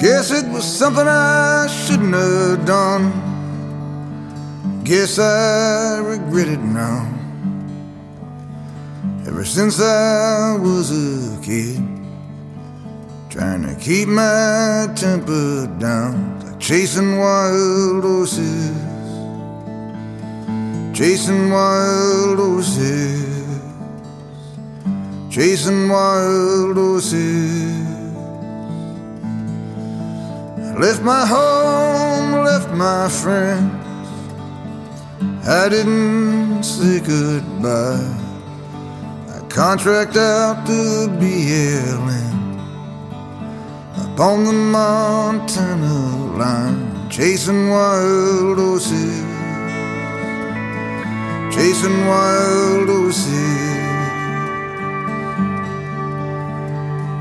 Guess it was something I shouldn't have done. Guess I regret it now. Ever since I was a kid, trying to keep my temper down, like chasing wild horses, chasing wild horses, chasing wild horses. Left my home, left my friends. I didn't say goodbye. I contract out to BLM up on the Montana line, chasing wild horses, chasing wild horses.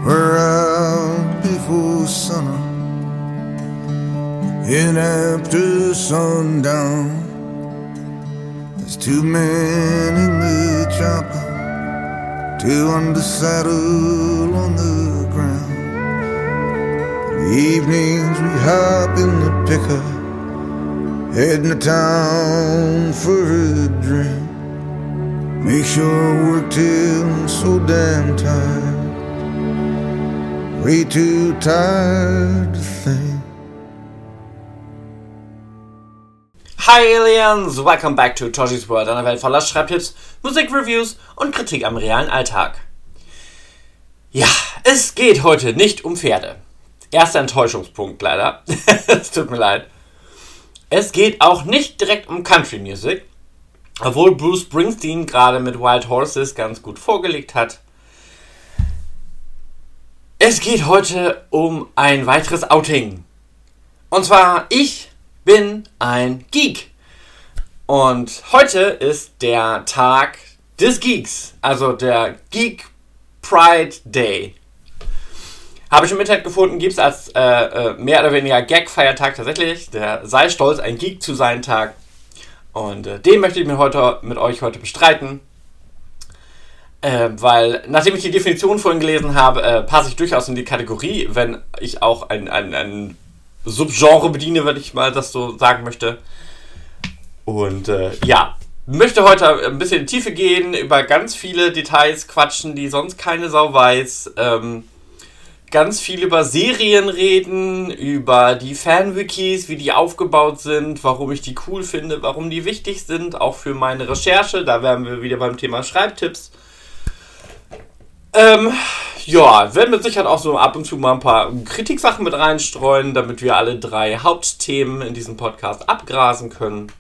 We're out before sunup and after sundown. There's two men in the chopper, two the saddle on the ground. In the evenings we hop in the pickup, heading to town for a drink. Make sure work till I'm so damn tired, way too tired to think. Hi Aliens, welcome back to Toshi's World, einer Welt voller Schreibtipps, Musikreviews und Kritik am realen Alltag. Ja, es geht heute nicht um Pferde. Erster Enttäuschungspunkt leider. es tut mir leid. Es geht auch nicht direkt um Country Music, obwohl Bruce Springsteen gerade mit Wild Horses ganz gut vorgelegt hat. Es geht heute um ein weiteres Outing. Und zwar ich bin ein Geek. Und heute ist der Tag des Geeks, also der Geek Pride Day. Habe ich im Internet gefunden, gibt es als äh, äh, mehr oder weniger Gag-Feiertag tatsächlich. Der sei stolz, ein Geek zu sein Tag. Und äh, den möchte ich mit, heute, mit euch heute bestreiten. Äh, weil, nachdem ich die Definition vorhin gelesen habe, äh, passe ich durchaus in die Kategorie, wenn ich auch ein, ein, ein Subgenre bediene, wenn ich mal das so sagen möchte. Und äh, ja, möchte heute ein bisschen in die Tiefe gehen, über ganz viele Details quatschen, die sonst keine Sau weiß. Ähm, ganz viel über Serien reden, über die Fanwikis, wie die aufgebaut sind, warum ich die cool finde, warum die wichtig sind, auch für meine Recherche. Da wären wir wieder beim Thema Schreibtipps. Ähm, ja, werden mit Sicherheit auch so ab und zu mal ein paar Kritiksachen mit reinstreuen, damit wir alle drei Hauptthemen in diesem Podcast abgrasen können.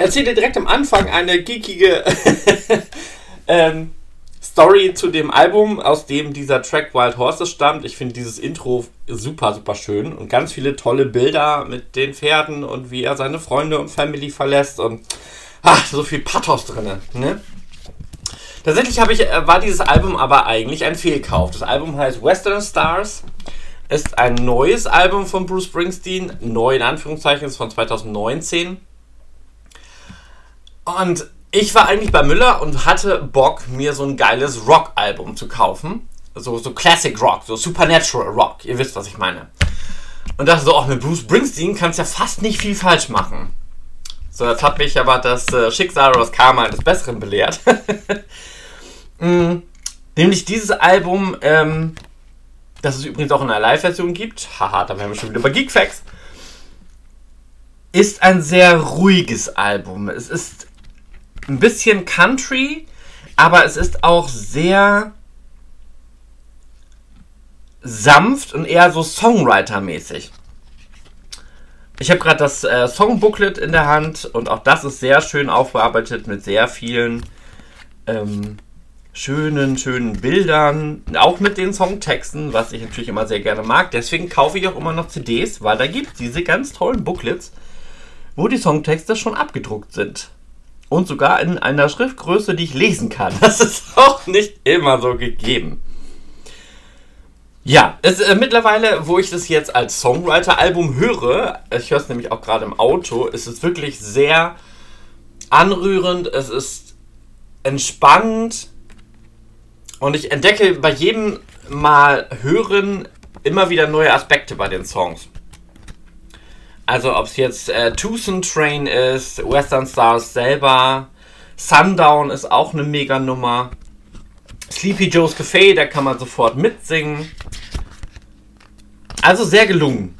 Erzähle direkt am Anfang eine geekige ähm, Story zu dem Album, aus dem dieser Track Wild Horses stammt. Ich finde dieses Intro super, super schön und ganz viele tolle Bilder mit den Pferden und wie er seine Freunde und Family verlässt und ach, so viel Pathos drin. Ne? Tatsächlich ich, äh, war dieses Album aber eigentlich ein Fehlkauf. Das Album heißt Western Stars, ist ein neues Album von Bruce Springsteen, neu in Anführungszeichen, ist von 2019. Und ich war eigentlich bei Müller und hatte Bock, mir so ein geiles Rock-Album zu kaufen. So, so Classic Rock, so Supernatural Rock, ihr wisst, was ich meine. Und dachte so, auch mit Bruce Springsteen kannst du ja fast nicht viel falsch machen. So, jetzt hat mich aber das äh, Schicksal oder das Karma eines Besseren belehrt. mm, nämlich dieses Album, ähm, das es übrigens auch in einer Live-Version gibt, haha, da wären wir schon wieder bei Geekfacts, ist ein sehr ruhiges Album. Es ist ein bisschen Country, aber es ist auch sehr sanft und eher so Songwriter-mäßig. Ich habe gerade das äh, Songbooklet in der Hand und auch das ist sehr schön aufbearbeitet mit sehr vielen ähm, schönen, schönen Bildern, auch mit den Songtexten, was ich natürlich immer sehr gerne mag. Deswegen kaufe ich auch immer noch CDs, weil da gibt es diese ganz tollen Booklets, wo die Songtexte schon abgedruckt sind. Und sogar in einer Schriftgröße, die ich lesen kann. Das ist auch nicht immer so gegeben. Ja, es, äh, mittlerweile, wo ich das jetzt als Songwriter-Album höre, ich höre es nämlich auch gerade im Auto, ist es wirklich sehr anrührend, es ist entspannend und ich entdecke bei jedem Mal hören immer wieder neue Aspekte bei den Songs. Also ob es jetzt äh, Tucson Train ist, Western Stars selber, Sundown ist auch eine Mega-Nummer. Sleepy Joe's Café, da kann man sofort mitsingen. Also sehr gelungen.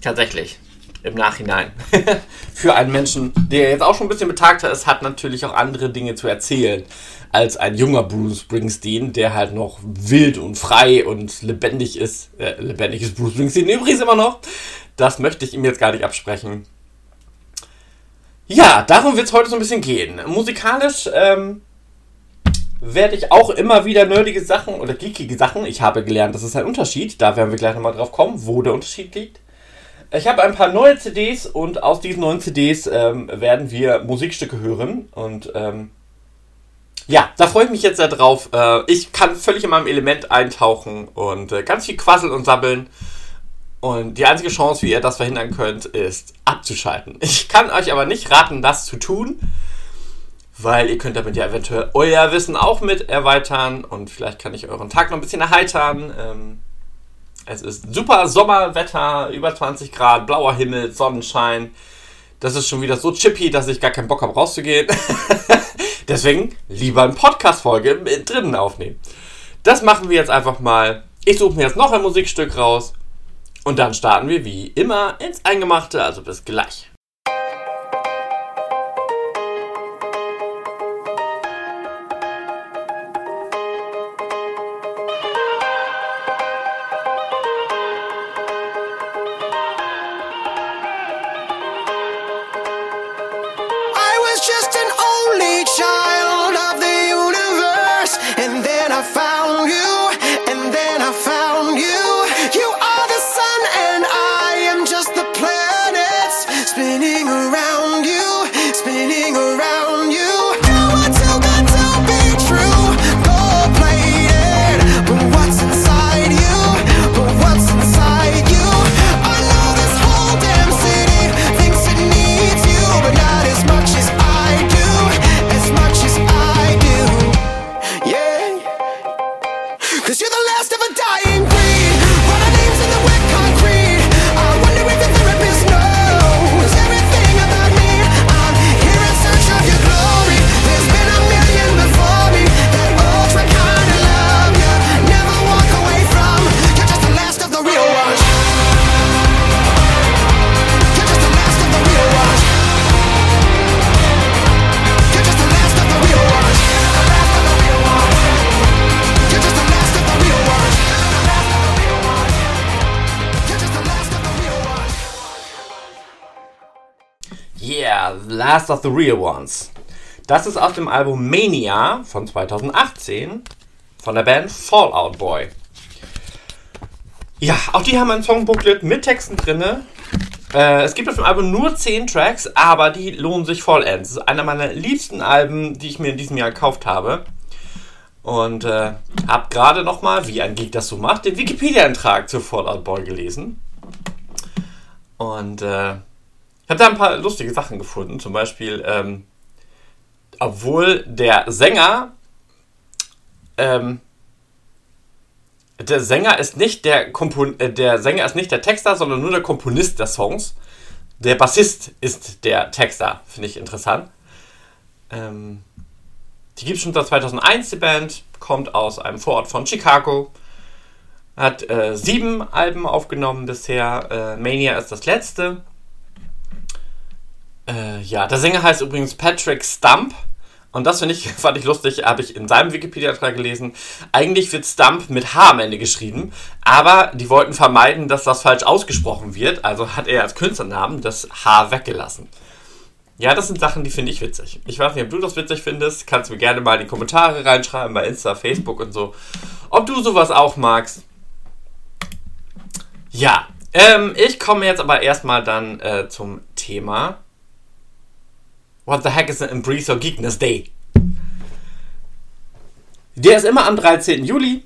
Tatsächlich. Im Nachhinein. Für einen Menschen, der jetzt auch schon ein bisschen betagter ist, hat natürlich auch andere Dinge zu erzählen als ein junger Bruce Springsteen, der halt noch wild und frei und lebendig ist. Äh, lebendig ist Bruce Springsteen übrigens immer noch. Das möchte ich ihm jetzt gar nicht absprechen. Ja, darum wird es heute so ein bisschen gehen. Musikalisch ähm, werde ich auch immer wieder nerdige Sachen oder geekige Sachen. Ich habe gelernt, das ist ein Unterschied. Da werden wir gleich nochmal drauf kommen, wo der Unterschied liegt. Ich habe ein paar neue CDs und aus diesen neuen CDs ähm, werden wir Musikstücke hören. Und ähm, ja, da freue ich mich jetzt sehr drauf. Äh, ich kann völlig in meinem Element eintauchen und äh, ganz viel quasseln und sabbeln. Und die einzige Chance, wie ihr das verhindern könnt, ist abzuschalten. Ich kann euch aber nicht raten, das zu tun, weil ihr könnt damit ja eventuell euer Wissen auch mit erweitern und vielleicht kann ich euren Tag noch ein bisschen erheitern. Ähm, es ist super Sommerwetter, über 20 Grad, blauer Himmel, Sonnenschein. Das ist schon wieder so chippy, dass ich gar keinen Bock habe rauszugehen. Deswegen lieber eine Podcast-Folge drinnen aufnehmen. Das machen wir jetzt einfach mal. Ich suche mir jetzt noch ein Musikstück raus. Und dann starten wir wie immer ins Eingemachte. Also bis gleich. Last of the Real Ones. Das ist aus dem Album Mania von 2018 von der Band Fallout Boy. Ja, auch die haben ein Songbooklet mit Texten drin. Äh, es gibt auf dem Album nur 10 Tracks, aber die lohnen sich vollends. Das ist einer meiner liebsten Alben, die ich mir in diesem Jahr gekauft habe. Und äh, habe gerade nochmal, wie ein Geek das so macht, den Wikipedia-Eintrag zu Fallout Boy gelesen. Und äh, ich habe da ein paar lustige Sachen gefunden. Zum Beispiel, ähm, obwohl der Sänger, ähm, der Sänger ist nicht der Kompon äh, der Sänger ist nicht der Texter, sondern nur der Komponist der Songs. Der Bassist ist der Texter, finde ich interessant. Ähm, die gibt es schon seit 2001, die Band, kommt aus einem Vorort von Chicago, hat äh, sieben Alben aufgenommen bisher. Äh, Mania ist das letzte. Äh, ja, der Sänger heißt übrigens Patrick Stump. Und das finde ich, fand ich lustig, habe ich in seinem Wikipedia-Trag gelesen. Eigentlich wird Stump mit H am Ende geschrieben, aber die wollten vermeiden, dass das falsch ausgesprochen wird. Also hat er als Künstlernamen das H weggelassen. Ja, das sind Sachen, die finde ich witzig. Ich weiß nicht, ob du das witzig findest. Kannst du mir gerne mal in die Kommentare reinschreiben bei Insta, Facebook und so. Ob du sowas auch magst. Ja, ähm, ich komme jetzt aber erstmal dann äh, zum Thema. What the heck is an Embrace or Geekness Day? Der ist immer am 13. Juli.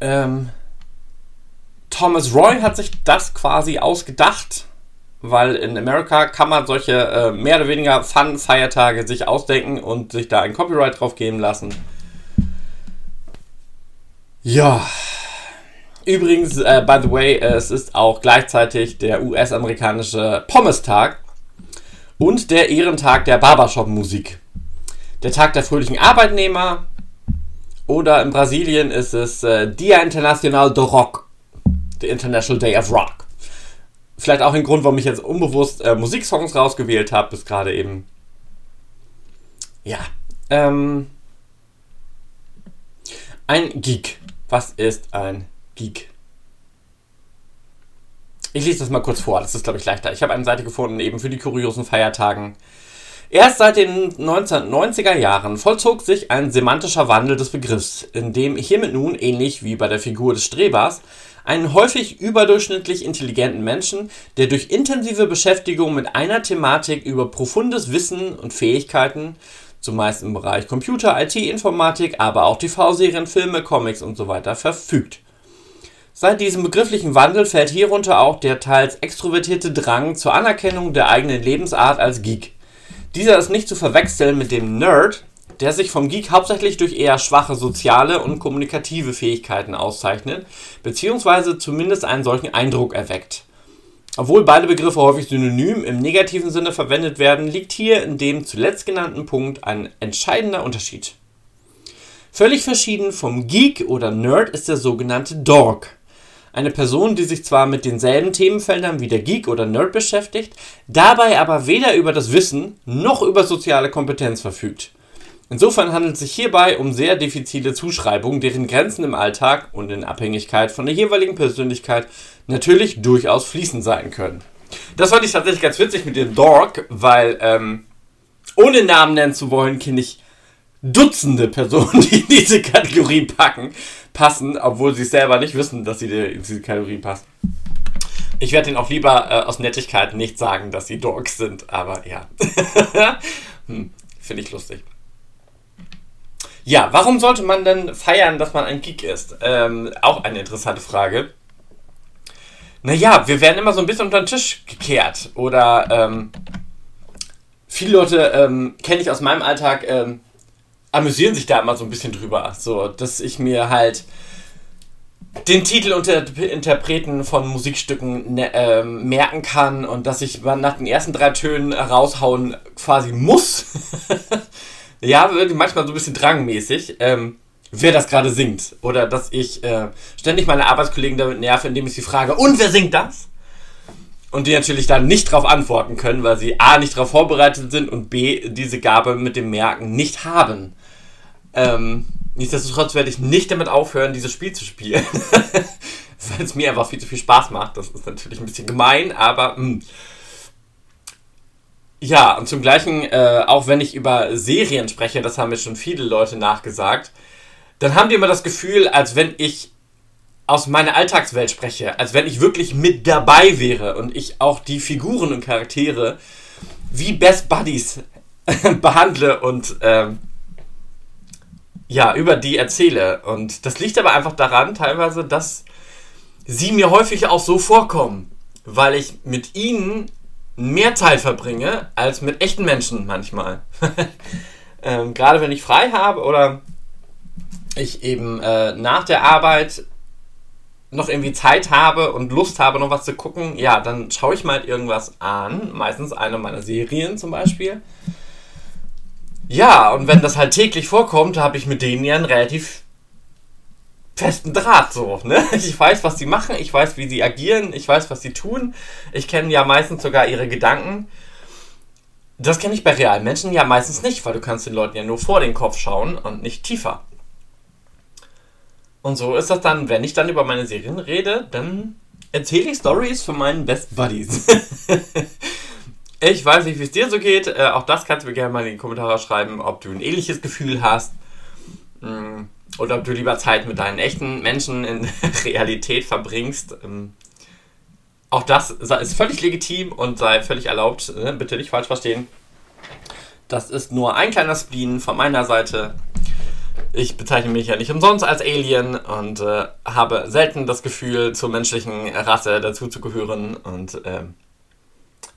Ähm, Thomas Roy hat sich das quasi ausgedacht, weil in Amerika kann man solche äh, mehr oder weniger Fun-Feiertage sich ausdenken und sich da ein Copyright drauf geben lassen. Ja, Übrigens, äh, by the way, äh, es ist auch gleichzeitig der US-amerikanische Pommes-Tag und der Ehrentag der Barbershop-Musik. Der Tag der fröhlichen Arbeitnehmer oder in Brasilien ist es äh, Dia Internacional do Rock, the International Day of Rock. Vielleicht auch ein Grund, warum ich jetzt unbewusst äh, Musiksongs rausgewählt habe, ist gerade eben. Ja. Ähm, ein Geek. Was ist ein Geek? Ich lese das mal kurz vor, das ist, glaube ich, leichter. Ich habe eine Seite gefunden, eben für die kuriosen Feiertagen. Erst seit den 1990er Jahren vollzog sich ein semantischer Wandel des Begriffs, in dem hiermit nun, ähnlich wie bei der Figur des Strebers, einen häufig überdurchschnittlich intelligenten Menschen, der durch intensive Beschäftigung mit einer Thematik über profundes Wissen und Fähigkeiten, zumeist im Bereich Computer, IT, Informatik, aber auch TV-Serien, Filme, Comics und so weiter, verfügt. Seit diesem begrifflichen Wandel fällt hierunter auch der teils extrovertierte Drang zur Anerkennung der eigenen Lebensart als Geek. Dieser ist nicht zu verwechseln mit dem Nerd, der sich vom Geek hauptsächlich durch eher schwache soziale und kommunikative Fähigkeiten auszeichnet, beziehungsweise zumindest einen solchen Eindruck erweckt. Obwohl beide Begriffe häufig synonym im negativen Sinne verwendet werden, liegt hier in dem zuletzt genannten Punkt ein entscheidender Unterschied. Völlig verschieden vom Geek oder Nerd ist der sogenannte Dork. Eine Person, die sich zwar mit denselben Themenfeldern wie der Geek oder Nerd beschäftigt, dabei aber weder über das Wissen noch über soziale Kompetenz verfügt. Insofern handelt es sich hierbei um sehr diffizile Zuschreibungen, deren Grenzen im Alltag und in Abhängigkeit von der jeweiligen Persönlichkeit natürlich durchaus fließend sein können. Das fand ich tatsächlich ganz witzig mit dem Dork, weil ähm, ohne Namen nennen zu wollen, kenne ich Dutzende Personen, die in diese Kategorie packen, passen, obwohl sie selber nicht wissen, dass sie in diese Kategorie passen. Ich werde ihnen auch lieber äh, aus Nettigkeit nicht sagen, dass sie Dorks sind, aber ja. hm, Finde ich lustig. Ja, warum sollte man denn feiern, dass man ein Geek ist? Ähm, auch eine interessante Frage. Naja, wir werden immer so ein bisschen unter den Tisch gekehrt. Oder ähm, viele Leute ähm, kenne ich aus meinem Alltag, ähm, amüsieren sich da immer so ein bisschen drüber. So, dass ich mir halt den Titel und Interpreten von Musikstücken äh, merken kann und dass ich nach den ersten drei Tönen raushauen quasi muss. ja, manchmal so ein bisschen drangmäßig, ähm, wer das gerade singt. Oder dass ich äh, ständig meine Arbeitskollegen damit nerve, indem ich sie frage, und wer singt das? Und die natürlich dann nicht darauf antworten können, weil sie A nicht darauf vorbereitet sind und B diese Gabe mit dem Merken nicht haben. Ähm, nichtsdestotrotz werde ich nicht damit aufhören, dieses Spiel zu spielen. weil es mir einfach viel zu viel Spaß macht. Das ist natürlich ein bisschen gemein, aber mh, hm. Ja, und zum gleichen, äh, auch wenn ich über Serien spreche, das haben mir schon viele Leute nachgesagt, dann haben die immer das Gefühl, als wenn ich aus meiner Alltagswelt spreche, als wenn ich wirklich mit dabei wäre und ich auch die Figuren und Charaktere wie Best Buddies behandle und ähm, ja, über die erzähle. Und das liegt aber einfach daran, teilweise, dass sie mir häufig auch so vorkommen, weil ich mit ihnen mehr Zeit verbringe als mit echten Menschen manchmal. ähm, Gerade wenn ich frei habe oder ich eben äh, nach der Arbeit noch irgendwie Zeit habe und Lust habe, noch was zu gucken, ja, dann schaue ich mal irgendwas an. Meistens eine meiner Serien zum Beispiel. Ja, und wenn das halt täglich vorkommt, habe ich mit denen ja einen relativ festen Draht so, ne? Ich weiß, was sie machen, ich weiß, wie sie agieren, ich weiß, was sie tun. Ich kenne ja meistens sogar ihre Gedanken. Das kenne ich bei realen Menschen ja meistens nicht, weil du kannst den Leuten ja nur vor den Kopf schauen und nicht tiefer. Und so ist das dann, wenn ich dann über meine Serien rede, dann erzähle ich Stories von meinen Best Buddies. ich weiß nicht, wie es dir so geht. Äh, auch das kannst du mir gerne mal in die Kommentare schreiben, ob du ein ähnliches Gefühl hast. Hm oder ob du lieber Zeit mit deinen echten Menschen in Realität verbringst. Ähm, auch das ist völlig legitim und sei völlig erlaubt. Ne? Bitte nicht falsch verstehen. Das ist nur ein kleiner Spleen von meiner Seite. Ich bezeichne mich ja nicht umsonst als Alien und äh, habe selten das Gefühl, zur menschlichen Rasse dazuzugehören. Und äh,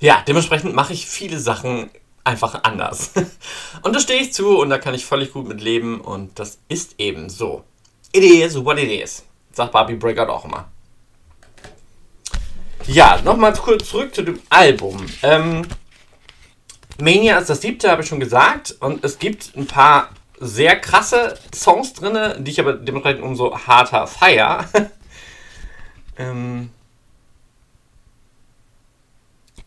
ja, dementsprechend mache ich viele Sachen einfach anders. Und da stehe ich zu und da kann ich völlig gut mit leben und das ist eben so. It is what it is. Sagt Barbie Breakout auch immer. Ja, nochmal kurz zurück zu dem Album. Ähm, Mania ist das siebte, habe ich schon gesagt. Und es gibt ein paar sehr krasse Songs drin, die ich aber dementsprechend umso harter feier. ähm,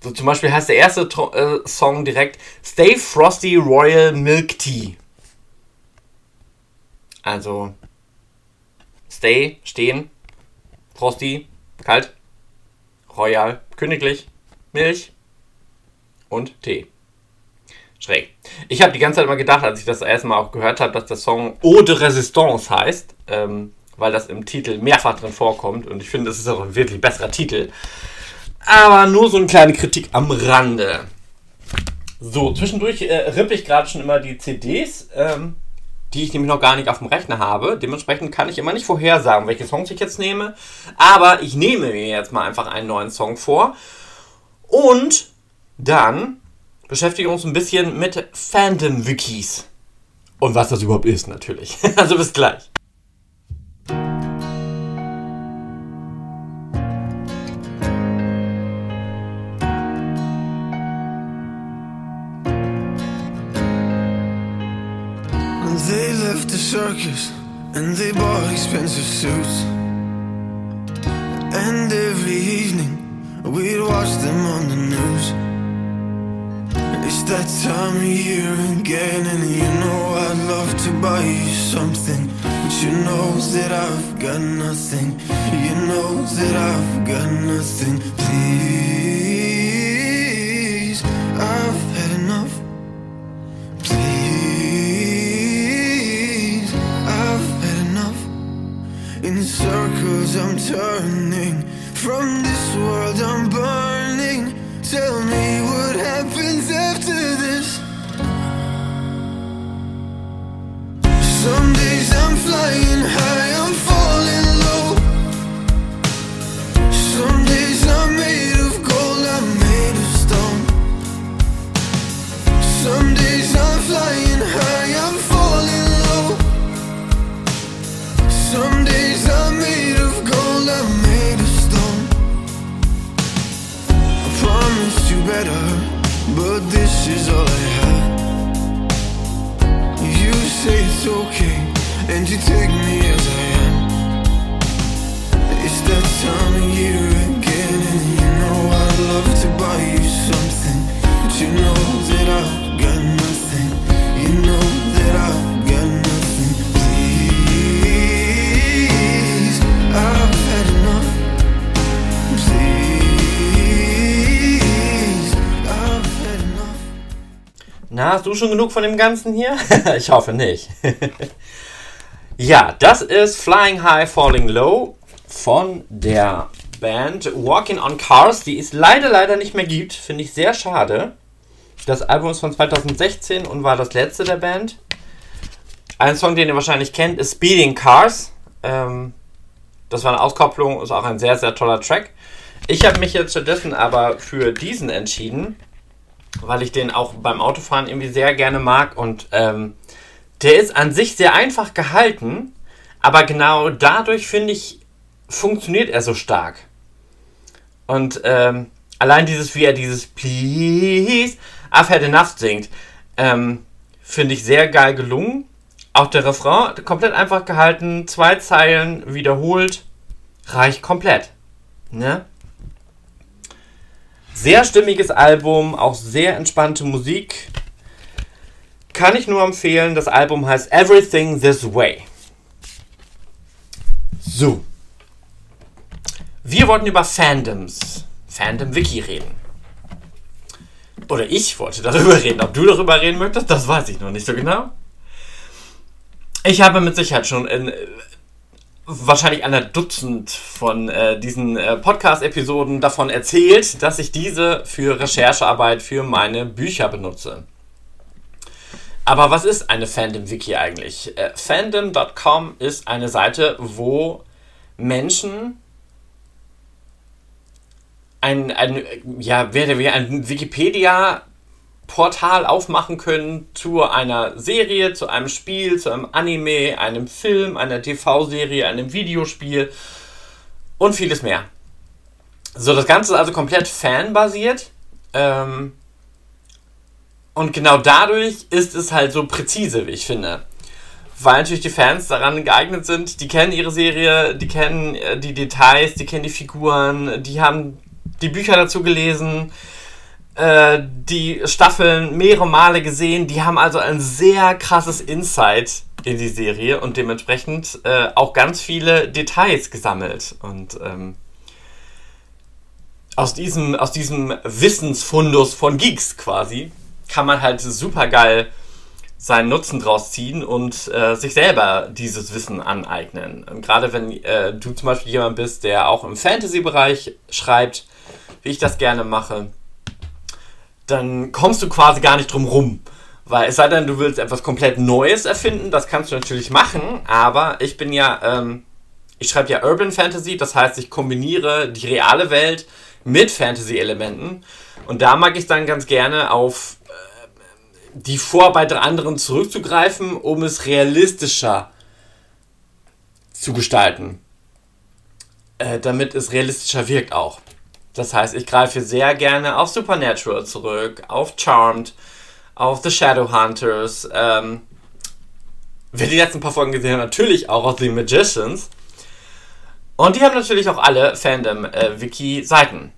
so zum Beispiel heißt der erste äh, Song direkt Stay Frosty Royal Milk Tea. Also Stay, stehen, Frosty, kalt, Royal, königlich, Milch und Tee. Schräg. Ich habe die ganze Zeit immer gedacht, als ich das erste Mal auch gehört habe, dass der Song Eau de Resistance heißt, ähm, weil das im Titel mehrfach drin vorkommt und ich finde, das ist auch ein wirklich besserer Titel. Aber nur so eine kleine Kritik am Rande. So, zwischendurch äh, rippe ich gerade schon immer die CDs, ähm, die ich nämlich noch gar nicht auf dem Rechner habe. Dementsprechend kann ich immer nicht vorhersagen, welche Songs ich jetzt nehme. Aber ich nehme mir jetzt mal einfach einen neuen Song vor. Und dann beschäftigen wir uns ein bisschen mit Fandom-Wikis. Und was das überhaupt ist, natürlich. also bis gleich. They left the circus and they bought expensive suits. And every evening we'd watch them on the news. It's that time of year again, and you know I'd love to buy you something. But you know that I've got nothing. You know that I've got nothing. Please, I've circles I'm turning. From this world I'm burning. Tell me what happens after this. Some days I'm flying high, better, but this is all I have. You say it's okay, and you take me as I am. It's that time of year again, and you know I'd love to buy you something, but you know that I've got nothing. Na, hast du schon genug von dem Ganzen hier? ich hoffe nicht. ja, das ist Flying High, Falling Low von der Band Walking on Cars, die es leider, leider nicht mehr gibt. Finde ich sehr schade. Das Album ist von 2016 und war das letzte der Band. Ein Song, den ihr wahrscheinlich kennt, ist Speeding Cars. Ähm, das war eine Auskopplung, ist auch ein sehr, sehr toller Track. Ich habe mich jetzt stattdessen aber für diesen entschieden, weil ich den auch beim Autofahren irgendwie sehr gerne mag und ähm, der ist an sich sehr einfach gehalten, aber genau dadurch finde ich, funktioniert er so stark. Und ähm, allein dieses, wie er dieses Please, I've had enough singt, ähm, finde ich sehr geil gelungen. Auch der Refrain komplett einfach gehalten, zwei Zeilen wiederholt, reicht komplett. Ne? Sehr stimmiges Album, auch sehr entspannte Musik. Kann ich nur empfehlen. Das Album heißt Everything This Way. So. Wir wollten über Fandoms, Fandom-Wiki reden. Oder ich wollte darüber reden. Ob du darüber reden möchtest, das weiß ich noch nicht so genau. Ich habe mit Sicherheit schon in wahrscheinlich einer Dutzend von äh, diesen äh, Podcast-Episoden davon erzählt, dass ich diese für Recherchearbeit für meine Bücher benutze. Aber was ist eine Fandom-Wiki eigentlich? Äh, Fandom.com ist eine Seite, wo Menschen ein, ein ja, wie ein Wikipedia Portal aufmachen können zu einer Serie, zu einem Spiel, zu einem Anime, einem Film, einer TV-Serie, einem Videospiel und vieles mehr. So, das Ganze ist also komplett fanbasiert. Ähm, und genau dadurch ist es halt so präzise, wie ich finde. Weil natürlich die Fans daran geeignet sind, die kennen ihre Serie, die kennen äh, die Details, die kennen die Figuren, die haben die Bücher dazu gelesen, äh, die Staffeln mehrere Male gesehen, die haben also ein sehr krasses Insight in die Serie und dementsprechend äh, auch ganz viele Details gesammelt. Und ähm, aus, diesem, aus diesem Wissensfundus von Geeks quasi kann man halt super geil seinen Nutzen draus ziehen und äh, sich selber dieses Wissen aneignen. Gerade wenn äh, du zum Beispiel jemand bist, der auch im Fantasy-Bereich schreibt, wie ich das gerne mache, dann kommst du quasi gar nicht drum rum. Weil es sei denn, du willst etwas komplett Neues erfinden, das kannst du natürlich machen, aber ich bin ja, ähm, ich schreibe ja Urban Fantasy, das heißt, ich kombiniere die reale Welt mit Fantasy-Elementen und da mag ich dann ganz gerne auf die Vorarbeit der anderen zurückzugreifen, um es realistischer zu gestalten. Äh, damit es realistischer wirkt auch. Das heißt, ich greife sehr gerne auf Supernatural zurück, auf Charmed, auf The Shadowhunters. Ähm, wer die letzten paar Folgen gesehen hat, natürlich auch auf The Magicians. Und die haben natürlich auch alle Fandom-Wiki-Seiten.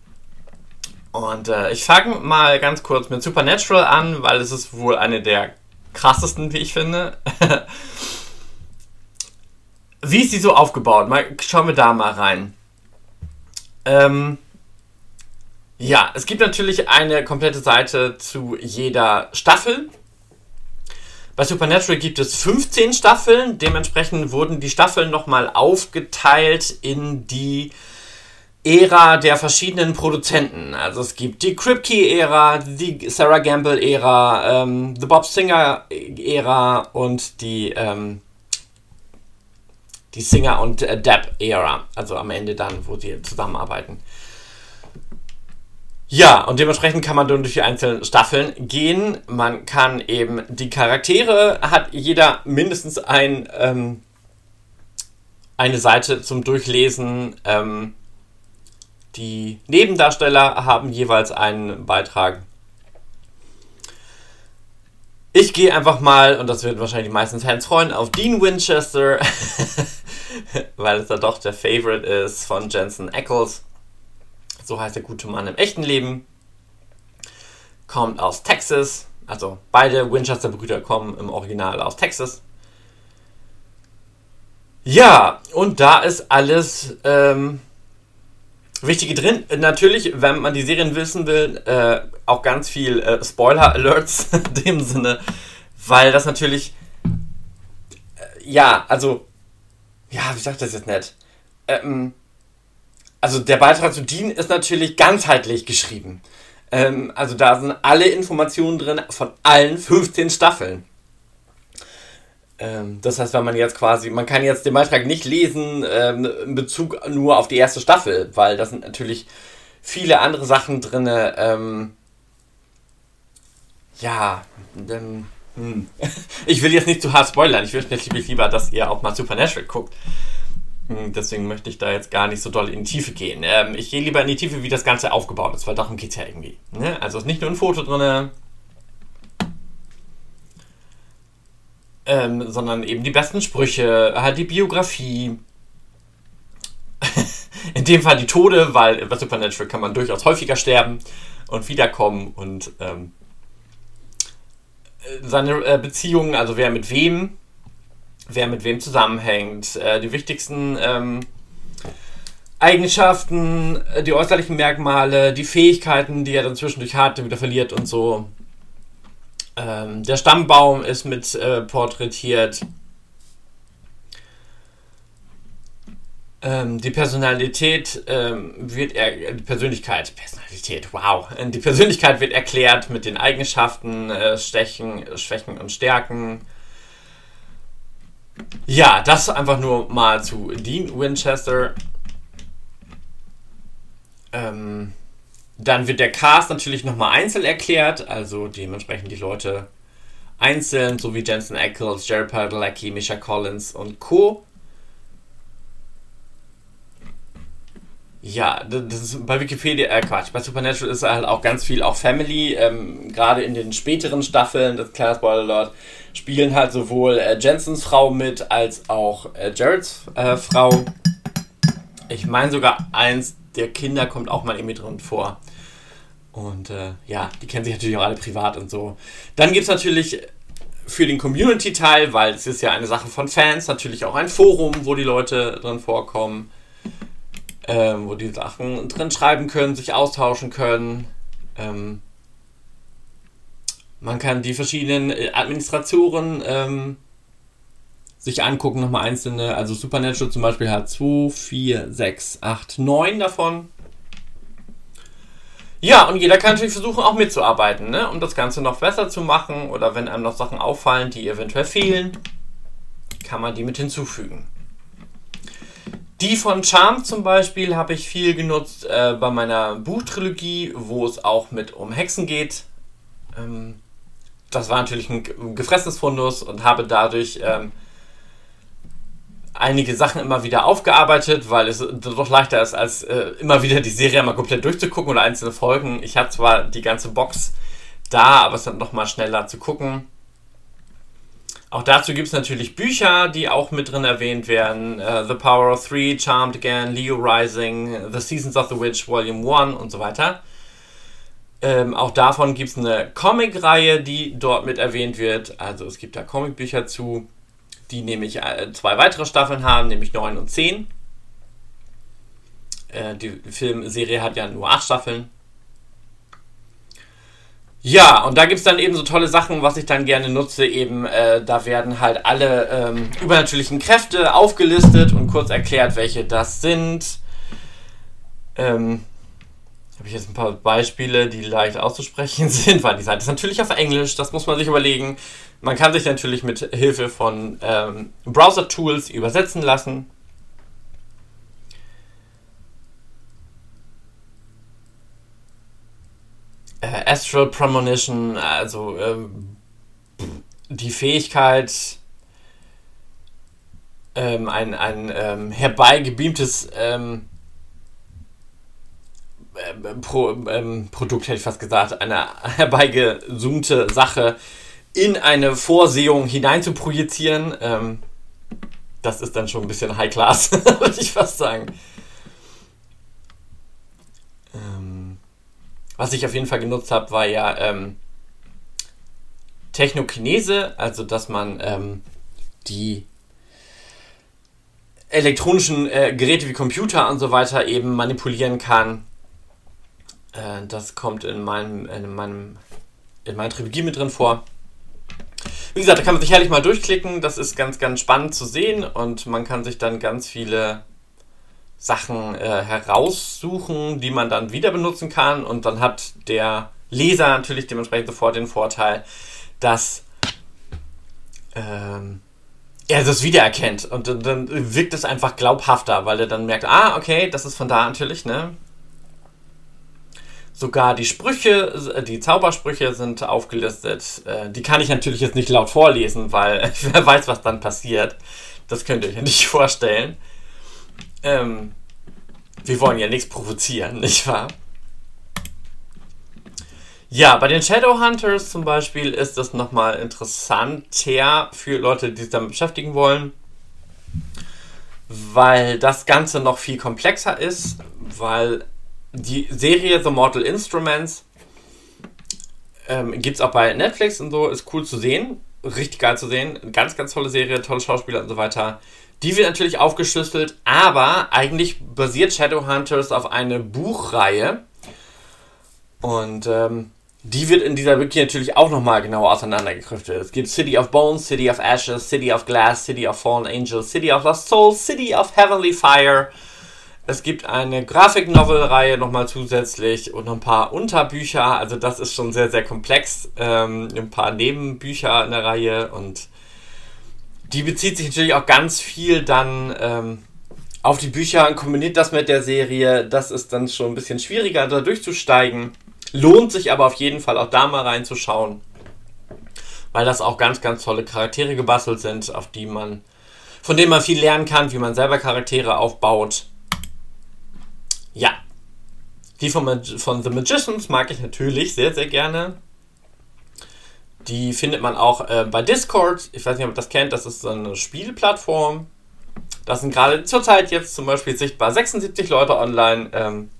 Und äh, ich fange mal ganz kurz mit Supernatural an, weil es ist wohl eine der krassesten, wie ich finde. wie ist sie so aufgebaut? Mal, schauen wir da mal rein. Ähm, ja, es gibt natürlich eine komplette Seite zu jeder Staffel. Bei Supernatural gibt es 15 Staffeln. Dementsprechend wurden die Staffeln nochmal aufgeteilt in die Ära der verschiedenen Produzenten. Also es gibt die Kripke-Ära, die Sarah Gamble-Ära, ähm, The Bob Singer-Ära und die, ähm, die Singer- und äh, Depp-Ära. Also am Ende dann, wo sie zusammenarbeiten. Ja, und dementsprechend kann man dann durch die einzelnen Staffeln gehen. Man kann eben die Charaktere, hat jeder mindestens ein, ähm, eine Seite zum Durchlesen. Ähm, die Nebendarsteller haben jeweils einen Beitrag. Ich gehe einfach mal, und das wird wahrscheinlich die meisten Fans freuen, auf Dean Winchester, weil es da doch der Favorite ist von Jensen Ackles. So heißt der gute Mann im echten Leben. Kommt aus Texas. Also beide Winchester-Brüder kommen im Original aus Texas. Ja, und da ist alles ähm, Wichtige drin, natürlich, wenn man die Serien wissen will, äh, auch ganz viel äh, Spoiler-Alerts in dem Sinne, weil das natürlich, äh, ja, also, ja, wie sagt das jetzt nicht? Ähm, also der Beitrag zu Dean ist natürlich ganzheitlich geschrieben. Ähm, also da sind alle Informationen drin von allen 15 Staffeln. Ähm, das heißt, wenn man jetzt quasi, man kann jetzt den Beitrag nicht lesen ähm, in Bezug nur auf die erste Staffel, weil da sind natürlich viele andere Sachen drin. Ähm, ja, ähm, hm. ich will jetzt nicht zu hart spoilern. Ich wünsche natürlich lieber, dass ihr auch mal Supernatural guckt. Hm, deswegen möchte ich da jetzt gar nicht so doll in die Tiefe gehen. Ähm, ich gehe lieber in die Tiefe, wie das Ganze aufgebaut ist, weil darum geht es ja irgendwie. Ne? Also ist nicht nur ein Foto drin, ähm, sondern eben die besten Sprüche, halt die Biografie. In dem Fall die Tode, weil bei Supernatural kann man durchaus häufiger sterben und wiederkommen und ähm, seine äh, Beziehungen, also wer mit wem, wer mit wem zusammenhängt, äh, die wichtigsten ähm, Eigenschaften, äh, die äußerlichen Merkmale, die Fähigkeiten, die er dann zwischendurch hat, wieder verliert und so. Ähm, der Stammbaum ist mit äh, porträtiert. Ähm, die Personalität ähm, wird er, die Persönlichkeit, Personalität, wow, die Persönlichkeit wird erklärt mit den Eigenschaften, äh, Stechen, Schwächen und Stärken. Ja, das einfach nur mal zu Dean Winchester. Ähm, Dann wird der Cast natürlich nochmal einzeln erklärt, also dementsprechend die Leute einzeln, so wie Jensen Ackles, Jared Padalecki, Misha Collins und Co. Ja, das ist bei Wikipedia, äh Quatsch, bei Supernatural ist halt auch ganz viel auch Family, ähm, gerade in den späteren Staffeln, das kleine Spoiler Lord, spielen halt sowohl äh, Jensens Frau mit, als auch äh, Jareds äh, Frau. Ich meine sogar eins der Kinder kommt auch mal irgendwie drin vor. Und äh, ja, die kennen sich natürlich auch alle privat und so. Dann gibt es natürlich für den Community-Teil, weil es ist ja eine Sache von Fans, natürlich auch ein Forum, wo die Leute drin vorkommen ähm, wo die Sachen drin schreiben können, sich austauschen können. Ähm, man kann die verschiedenen äh, Administratoren ähm, sich angucken, nochmal einzelne. Also Supernatural zum Beispiel hat 2, 4, 6, 8, 9 davon. Ja, und jeder kann natürlich versuchen, auch mitzuarbeiten, ne? um das Ganze noch besser zu machen. Oder wenn einem noch Sachen auffallen, die eventuell fehlen, kann man die mit hinzufügen. Die von Charm zum Beispiel habe ich viel genutzt äh, bei meiner Buchtrilogie, wo es auch mit um Hexen geht. Ähm, das war natürlich ein gefressenes Fundus und habe dadurch ähm, einige Sachen immer wieder aufgearbeitet, weil es doch leichter ist, als äh, immer wieder die Serie mal komplett durchzugucken oder einzelne Folgen. Ich habe zwar die ganze Box da, aber es dann noch mal schneller zu gucken. Auch dazu gibt es natürlich Bücher, die auch mit drin erwähnt werden. Uh, the Power of Three, Charmed Again, Leo Rising, The Seasons of the Witch, Volume 1 und so weiter. Ähm, auch davon gibt es eine Comic-Reihe, die dort mit erwähnt wird. Also es gibt da Comicbücher zu, die nämlich äh, zwei weitere Staffeln haben, nämlich 9 und 10. Äh, die Filmserie hat ja nur 8 Staffeln. Ja, und da gibt es dann eben so tolle Sachen, was ich dann gerne nutze. Eben, äh, da werden halt alle ähm, übernatürlichen Kräfte aufgelistet und kurz erklärt, welche das sind. Ähm, habe ich jetzt ein paar Beispiele, die leicht auszusprechen sind, weil die Seite ist natürlich auf Englisch, das muss man sich überlegen. Man kann sich natürlich mit Hilfe von ähm, Browser-Tools übersetzen lassen. Äh, Astral Premonition, also ähm, die Fähigkeit, ähm, ein, ein ähm, herbeigebeamtes ähm, äh, Pro, ähm, Produkt, hätte ich fast gesagt, eine herbeigezoomte Sache in eine Vorsehung hinein zu projizieren. Ähm, das ist dann schon ein bisschen High Class, würde ich fast sagen. Was ich auf jeden Fall genutzt habe, war ja ähm, Technokinese, also dass man ähm, die elektronischen äh, Geräte wie Computer und so weiter eben manipulieren kann. Äh, das kommt in meinem, in meinem in meiner Trilogie mit drin vor. Wie gesagt, da kann man sich herrlich mal durchklicken. Das ist ganz, ganz spannend zu sehen und man kann sich dann ganz viele Sachen äh, heraussuchen, die man dann wieder benutzen kann. Und dann hat der Leser natürlich dementsprechend sofort den Vorteil, dass ähm, er das wiedererkennt. Und dann, dann wirkt es einfach glaubhafter, weil er dann merkt, ah, okay, das ist von da natürlich, ne? Sogar die Sprüche, die Zaubersprüche sind aufgelistet. Äh, die kann ich natürlich jetzt nicht laut vorlesen, weil wer weiß, was dann passiert. Das könnt ihr euch nicht vorstellen. Ähm, wir wollen ja nichts provozieren, nicht wahr? Ja, bei den Shadowhunters zum Beispiel ist das nochmal interessanter für Leute, die sich damit beschäftigen wollen, weil das Ganze noch viel komplexer ist, weil die Serie The Mortal Instruments ähm, gibt es auch bei Netflix und so, ist cool zu sehen, richtig geil zu sehen, ganz, ganz tolle Serie, tolle Schauspieler und so weiter. Die wird natürlich aufgeschlüsselt, aber eigentlich basiert Shadowhunters auf eine Buchreihe. Und ähm, die wird in dieser Wiki natürlich auch nochmal genauer auseinandergekrüftet. Es gibt City of Bones, City of Ashes, City of Glass, City of Fallen Angels, City of Lost Souls, City of Heavenly Fire. Es gibt eine Grafik-Novel-Reihe nochmal zusätzlich und noch ein paar Unterbücher. Also das ist schon sehr, sehr komplex. Ähm, ein paar Nebenbücher in der Reihe und die bezieht sich natürlich auch ganz viel dann ähm, auf die Bücher und kombiniert das mit der Serie. Das ist dann schon ein bisschen schwieriger, da durchzusteigen. Lohnt sich aber auf jeden Fall auch da mal reinzuschauen. Weil das auch ganz, ganz tolle Charaktere gebastelt sind, auf die man, von denen man viel lernen kann, wie man selber Charaktere aufbaut. Ja. Die von, von The Magicians mag ich natürlich sehr, sehr gerne. Die findet man auch äh, bei Discord. Ich weiß nicht, ob ihr das kennt. Das ist so eine Spielplattform. Da sind gerade zurzeit jetzt zum Beispiel sichtbar 76 Leute online. Ähm,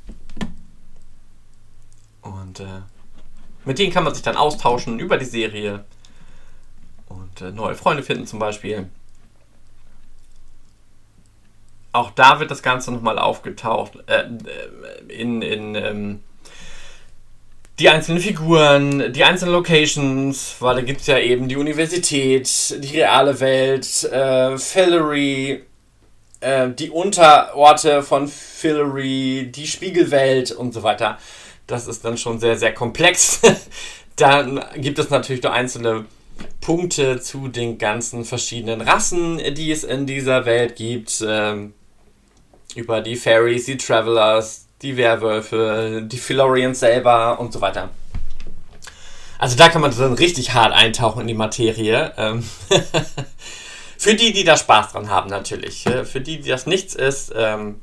und äh, mit denen kann man sich dann austauschen über die Serie und äh, neue Freunde finden zum Beispiel. Auch da wird das Ganze nochmal aufgetaucht äh, äh, in, in ähm, die einzelnen Figuren, die einzelnen Locations, weil da gibt es ja eben die Universität, die reale Welt, äh, Fillory, äh, die Unterorte von Fillory, die Spiegelwelt und so weiter. Das ist dann schon sehr, sehr komplex. dann gibt es natürlich nur einzelne Punkte zu den ganzen verschiedenen Rassen, die es in dieser Welt gibt. Ähm, über die Fairies, die Travelers, die Werwölfe, die Philorians selber und so weiter. Also da kann man dann richtig hart eintauchen in die Materie. Ähm Für die, die da Spaß dran haben, natürlich. Für die, die das nichts ist, ähm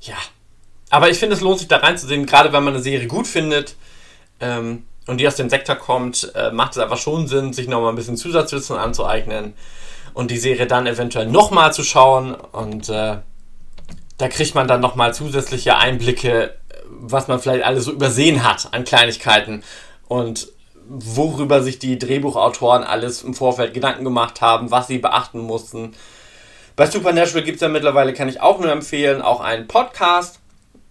ja. Aber ich finde, es lohnt sich da reinzusehen, gerade wenn man eine Serie gut findet ähm, und die aus dem Sektor kommt, äh, macht es einfach schon Sinn, sich nochmal ein bisschen Zusatzwissen anzueignen und die Serie dann eventuell nochmal zu schauen und äh, da kriegt man dann nochmal zusätzliche Einblicke, was man vielleicht alles so übersehen hat an Kleinigkeiten und worüber sich die Drehbuchautoren alles im Vorfeld Gedanken gemacht haben, was sie beachten mussten. Bei Supernatural gibt es ja mittlerweile, kann ich auch nur empfehlen, auch einen Podcast.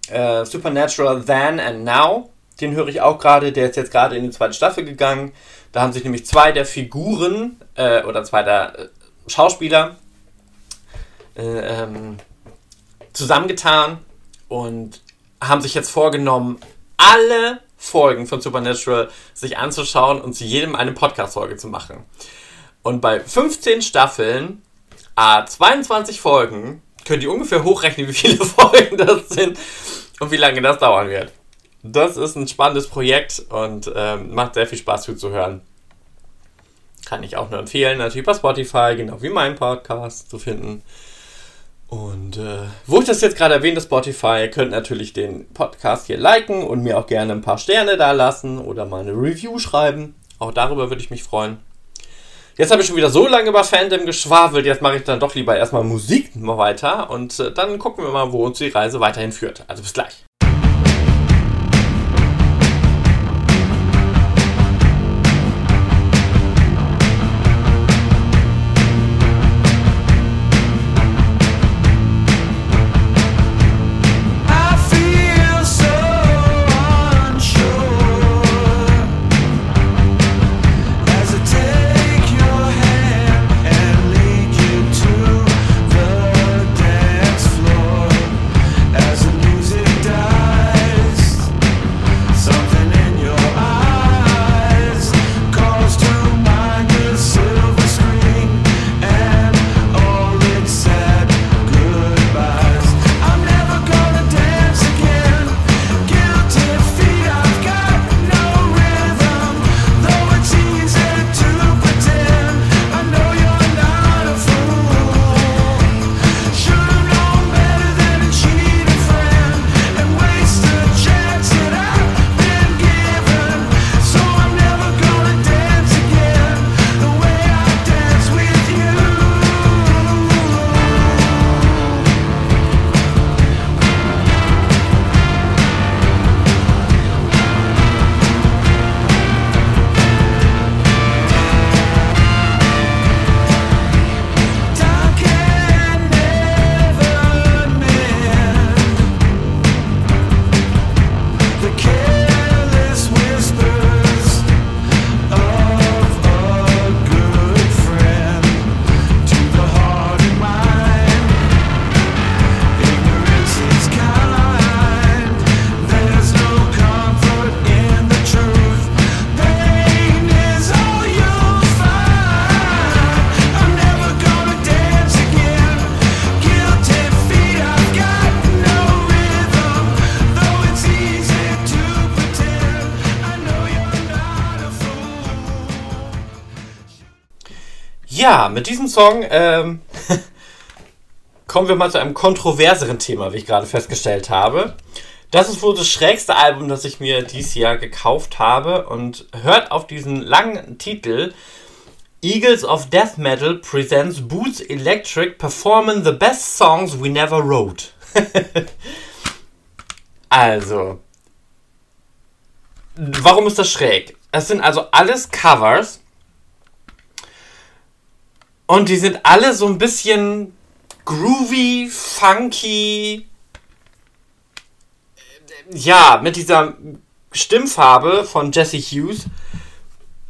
Äh, Supernatural Then and Now. Den höre ich auch gerade, der ist jetzt gerade in die zweite Staffel gegangen. Da haben sich nämlich zwei der Figuren äh, oder zwei der äh, Schauspieler äh, ähm, zusammengetan und haben sich jetzt vorgenommen, alle Folgen von Supernatural sich anzuschauen und zu jedem eine Podcast-Folge zu machen. Und bei 15 Staffeln, a 22 Folgen, könnt ihr ungefähr hochrechnen, wie viele Folgen das sind und wie lange das dauern wird. Das ist ein spannendes Projekt und ähm, macht sehr viel Spaß zuzuhören. Kann ich auch nur empfehlen, natürlich bei Spotify, genau wie mein Podcast zu finden. Und äh, wo ich das jetzt gerade erwähne, Spotify, könnt natürlich den Podcast hier liken und mir auch gerne ein paar Sterne da lassen oder mal eine Review schreiben. Auch darüber würde ich mich freuen. Jetzt habe ich schon wieder so lange über Fandom geschwafelt, jetzt mache ich dann doch lieber erstmal Musik mal weiter und äh, dann gucken wir mal, wo uns die Reise weiterhin führt. Also bis gleich. Ja, mit diesem Song ähm, kommen wir mal zu einem kontroverseren Thema, wie ich gerade festgestellt habe. Das ist wohl das schrägste Album, das ich mir dieses Jahr gekauft habe und hört auf diesen langen Titel Eagles of Death Metal presents Boots Electric performing the best songs we never wrote. also, warum ist das schräg? Es sind also alles Covers und die sind alle so ein bisschen groovy, funky. Ja, mit dieser Stimmfarbe von Jesse Hughes,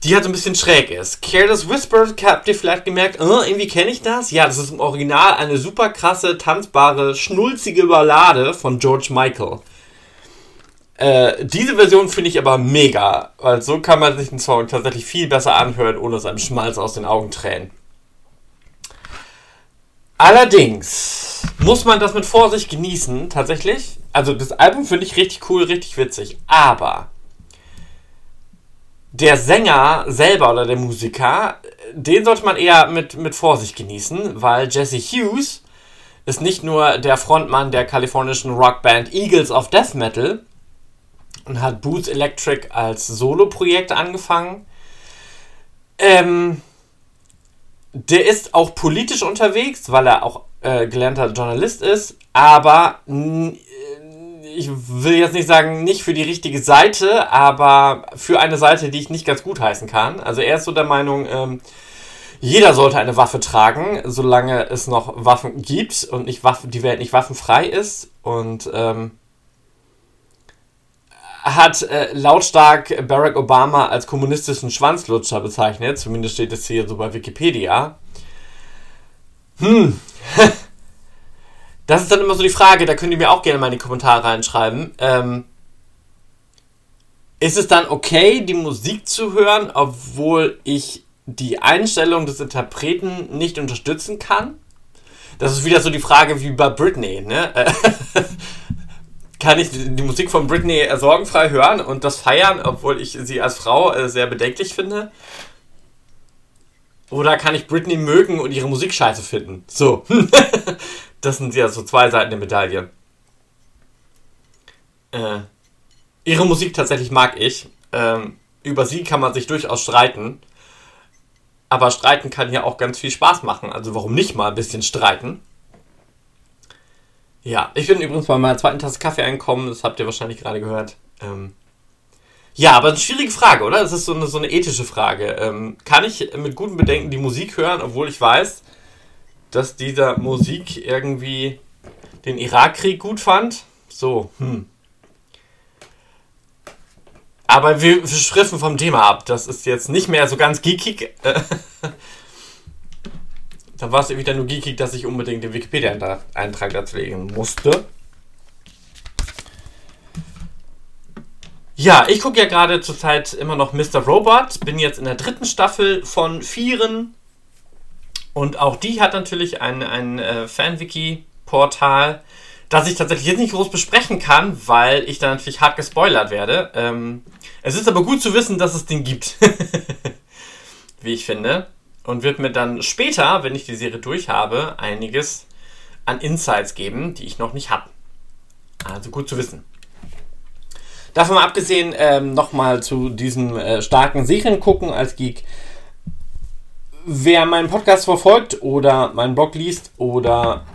die halt so ein bisschen schräg ist. Careless Whisper, habt ihr vielleicht gemerkt, oh, irgendwie kenne ich das? Ja, das ist im Original eine super krasse, tanzbare, schnulzige Ballade von George Michael. Äh, diese Version finde ich aber mega, weil so kann man sich den Song tatsächlich viel besser anhören, ohne dass einem Schmalz aus den Augen tränen. Allerdings muss man das mit Vorsicht genießen, tatsächlich. Also das Album finde ich richtig cool, richtig witzig. Aber der Sänger selber oder der Musiker, den sollte man eher mit, mit Vorsicht genießen, weil Jesse Hughes ist nicht nur der Frontmann der kalifornischen Rockband Eagles of Death Metal und hat Boots Electric als Solo-Projekt angefangen. Ähm, der ist auch politisch unterwegs, weil er auch äh, gelernter Journalist ist, aber äh, ich will jetzt nicht sagen, nicht für die richtige Seite, aber für eine Seite, die ich nicht ganz gut heißen kann. Also er ist so der Meinung, ähm, jeder sollte eine Waffe tragen, solange es noch Waffen gibt und nicht Waffen, die Welt nicht waffenfrei ist. Und ähm, hat äh, lautstark Barack Obama als kommunistischen Schwanzlutscher bezeichnet. Zumindest steht es hier so bei Wikipedia. Hm. Das ist dann immer so die Frage, da könnt ihr mir auch gerne mal in die Kommentare reinschreiben. Ähm, ist es dann okay, die Musik zu hören, obwohl ich die Einstellung des Interpreten nicht unterstützen kann? Das ist wieder so die Frage wie bei Britney, ne? kann ich die Musik von Britney sorgenfrei hören und das feiern, obwohl ich sie als Frau äh, sehr bedenklich finde? Oder kann ich Britney mögen und ihre Musik scheiße finden? So. das sind ja so zwei Seiten der Medaille. Äh, ihre Musik tatsächlich mag ich. Ähm, über sie kann man sich durchaus streiten. Aber streiten kann ja auch ganz viel Spaß machen. Also warum nicht mal ein bisschen streiten? Ja, ich bin übrigens bei meiner zweiten Tasse Kaffee einkommen, das habt ihr wahrscheinlich gerade gehört. Ähm, ja, aber eine schwierige Frage, oder? Das ist so eine, so eine ethische Frage. Ähm, kann ich mit gutem Bedenken die Musik hören, obwohl ich weiß, dass dieser Musik irgendwie den Irakkrieg gut fand? So, hm. Aber wir, wir schriffen vom Thema ab. Das ist jetzt nicht mehr so ganz geekig. Da war es wieder nur geekig, dass ich unbedingt den Wikipedia-Eintrag dazu legen musste. Ja, ich gucke ja gerade zurzeit immer noch Mr. Robot. Bin jetzt in der dritten Staffel von Vieren. Und auch die hat natürlich ein, ein äh, Fanwiki-Portal, das ich tatsächlich jetzt nicht groß besprechen kann, weil ich da natürlich hart gespoilert werde. Ähm, es ist aber gut zu wissen, dass es den gibt. Wie ich finde und wird mir dann später, wenn ich die Serie durch habe, einiges an Insights geben, die ich noch nicht habe. Also gut zu wissen. Davon mal abgesehen, ähm, nochmal zu diesem äh, starken Serien gucken als Geek. Wer meinen Podcast verfolgt oder meinen Blog liest oder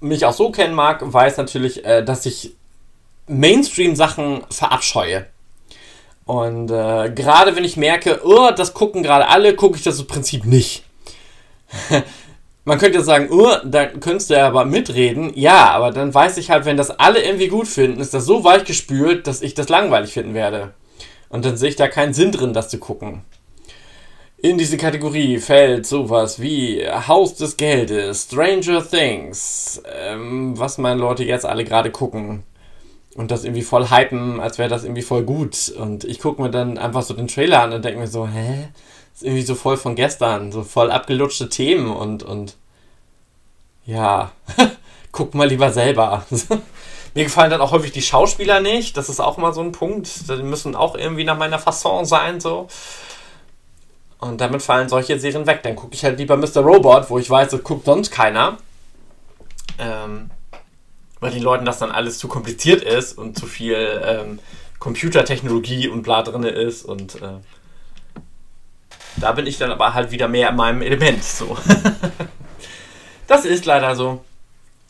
mich auch so kennen mag, weiß natürlich, äh, dass ich Mainstream-Sachen verabscheue. Und äh, gerade wenn ich merke, oh, das gucken gerade alle, gucke ich das im Prinzip nicht. Man könnte sagen, oh, da könntest du ja aber mitreden. Ja, aber dann weiß ich halt, wenn das alle irgendwie gut finden, ist das so weichgespült, dass ich das langweilig finden werde. Und dann sehe ich da keinen Sinn drin, das zu gucken. In diese Kategorie fällt sowas wie Haus des Geldes, Stranger Things, ähm, was meine Leute jetzt alle gerade gucken und das irgendwie voll hypen, als wäre das irgendwie voll gut. Und ich gucke mir dann einfach so den Trailer an und denke mir so, hä? Das ist irgendwie so voll von gestern, so voll abgelutschte Themen und, und ja, guck mal lieber selber. Mir gefallen dann auch häufig die Schauspieler nicht. Das ist auch mal so ein Punkt. Die müssen auch irgendwie nach meiner Fasson sein, so. Und damit fallen solche Serien weg. Dann gucke ich halt lieber Mr. Robot, wo ich weiß, das guckt sonst keiner. Ähm, weil den Leuten das dann alles zu kompliziert ist und zu viel ähm, Computertechnologie und bla drin ist. Und äh, da bin ich dann aber halt wieder mehr in meinem Element. So. das ist leider so.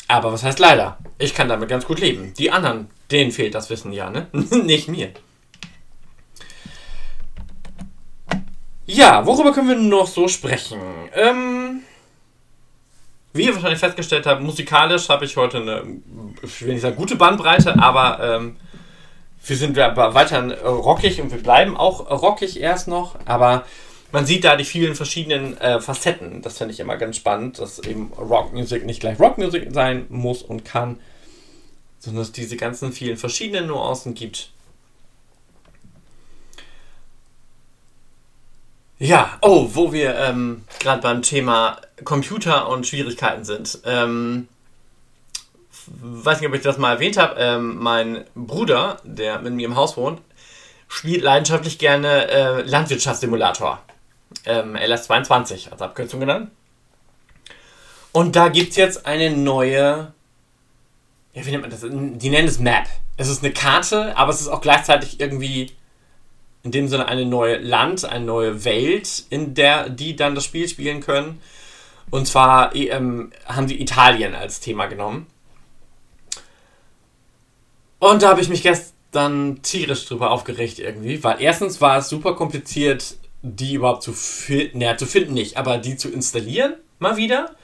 Aber was heißt leider? Ich kann damit ganz gut leben. Die anderen, denen fehlt das Wissen ja, ne? Nicht mir. Ja, worüber können wir noch so sprechen? Ähm, wie ihr wahrscheinlich festgestellt habt, musikalisch habe ich heute eine, ich will nicht sagen gute Bandbreite, aber ähm, wir sind weiterhin rockig und wir bleiben auch rockig erst noch, aber man sieht da die vielen verschiedenen äh, Facetten. Das finde ich immer ganz spannend, dass eben Rockmusik nicht gleich Rockmusik sein muss und kann, sondern dass es diese ganzen vielen verschiedenen Nuancen gibt. Ja, oh, wo wir ähm, gerade beim Thema Computer und Schwierigkeiten sind. Ähm, weiß nicht, ob ich das mal erwähnt habe. Ähm, mein Bruder, der mit mir im Haus wohnt, spielt leidenschaftlich gerne äh, Landwirtschaftssimulator. Ähm, LS22 als Abkürzung genannt. Und da gibt es jetzt eine neue. Ja, wie nennt man das? Die nennen es Map. Es ist eine Karte, aber es ist auch gleichzeitig irgendwie in dem Sinne eine neue Land, eine neue Welt, in der die dann das Spiel spielen können. Und zwar ähm, haben sie Italien als Thema genommen. Und da habe ich mich gestern tierisch drüber aufgeregt irgendwie, weil erstens war es super kompliziert, die überhaupt zu finden, naja, zu finden nicht, aber die zu installieren, mal wieder.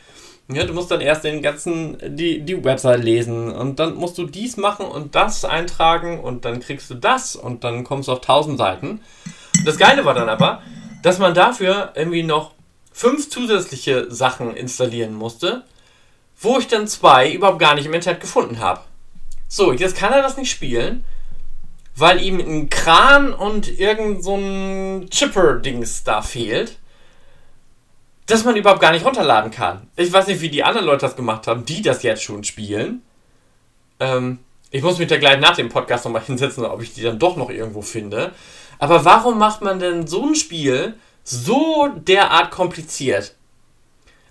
Ja, du musst dann erst den ganzen, die, die Website lesen und dann musst du dies machen und das eintragen und dann kriegst du das und dann kommst du auf 1000 Seiten. Das Geile war dann aber, dass man dafür irgendwie noch fünf zusätzliche Sachen installieren musste, wo ich dann zwei überhaupt gar nicht im Internet gefunden habe. So, jetzt kann er das nicht spielen, weil ihm ein Kran und irgend so ein Chipper-Dings da fehlt dass man überhaupt gar nicht runterladen kann. Ich weiß nicht, wie die anderen Leute das gemacht haben, die das jetzt schon spielen. Ähm, ich muss mich da gleich nach dem Podcast nochmal hinsetzen, ob ich die dann doch noch irgendwo finde. Aber warum macht man denn so ein Spiel so derart kompliziert?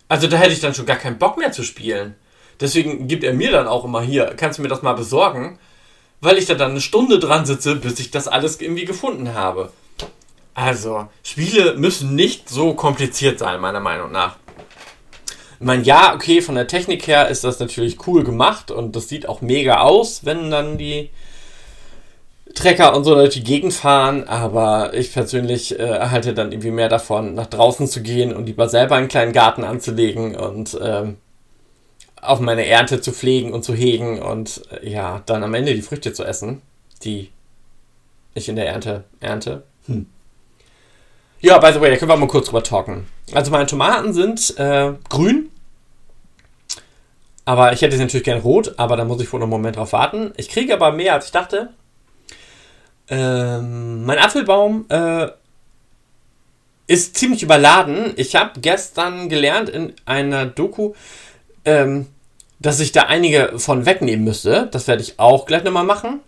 Also da hätte ich dann schon gar keinen Bock mehr zu spielen. Deswegen gibt er mir dann auch immer hier, kannst du mir das mal besorgen? Weil ich da dann eine Stunde dran sitze, bis ich das alles irgendwie gefunden habe. Also, Spiele müssen nicht so kompliziert sein, meiner Meinung nach. Ich meine, ja, okay, von der Technik her ist das natürlich cool gemacht und das sieht auch mega aus, wenn dann die Trecker und so durch die Gegend fahren, aber ich persönlich äh, erhalte dann irgendwie mehr davon, nach draußen zu gehen und lieber selber einen kleinen Garten anzulegen und ähm, auf meine Ernte zu pflegen und zu hegen und äh, ja, dann am Ende die Früchte zu essen, die ich in der Ernte ernte. Hm. Ja, by the way, da können wir mal kurz drüber talken. Also meine Tomaten sind äh, grün. Aber ich hätte sie natürlich gerne rot, aber da muss ich wohl noch einen Moment drauf warten. Ich kriege aber mehr, als ich dachte. Ähm, mein Apfelbaum äh, ist ziemlich überladen. Ich habe gestern gelernt in einer Doku, ähm, dass ich da einige von wegnehmen müsste. Das werde ich auch gleich nochmal machen.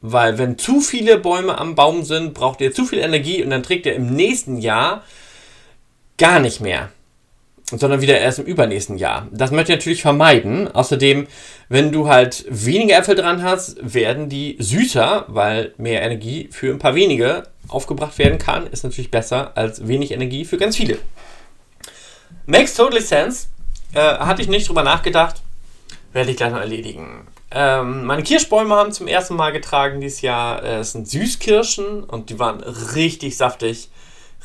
Weil wenn zu viele Bäume am Baum sind, braucht ihr zu viel Energie und dann trägt ihr im nächsten Jahr gar nicht mehr. Sondern wieder erst im übernächsten Jahr. Das möchte ich natürlich vermeiden. Außerdem, wenn du halt weniger Äpfel dran hast, werden die süßer, weil mehr Energie für ein paar wenige aufgebracht werden kann. Ist natürlich besser als wenig Energie für ganz viele. Makes totally sense. Äh, hatte ich nicht drüber nachgedacht. Werde ich gleich noch erledigen. Ähm, meine Kirschbäume haben zum ersten Mal getragen dieses Jahr. Äh, es sind Süßkirschen und die waren richtig saftig.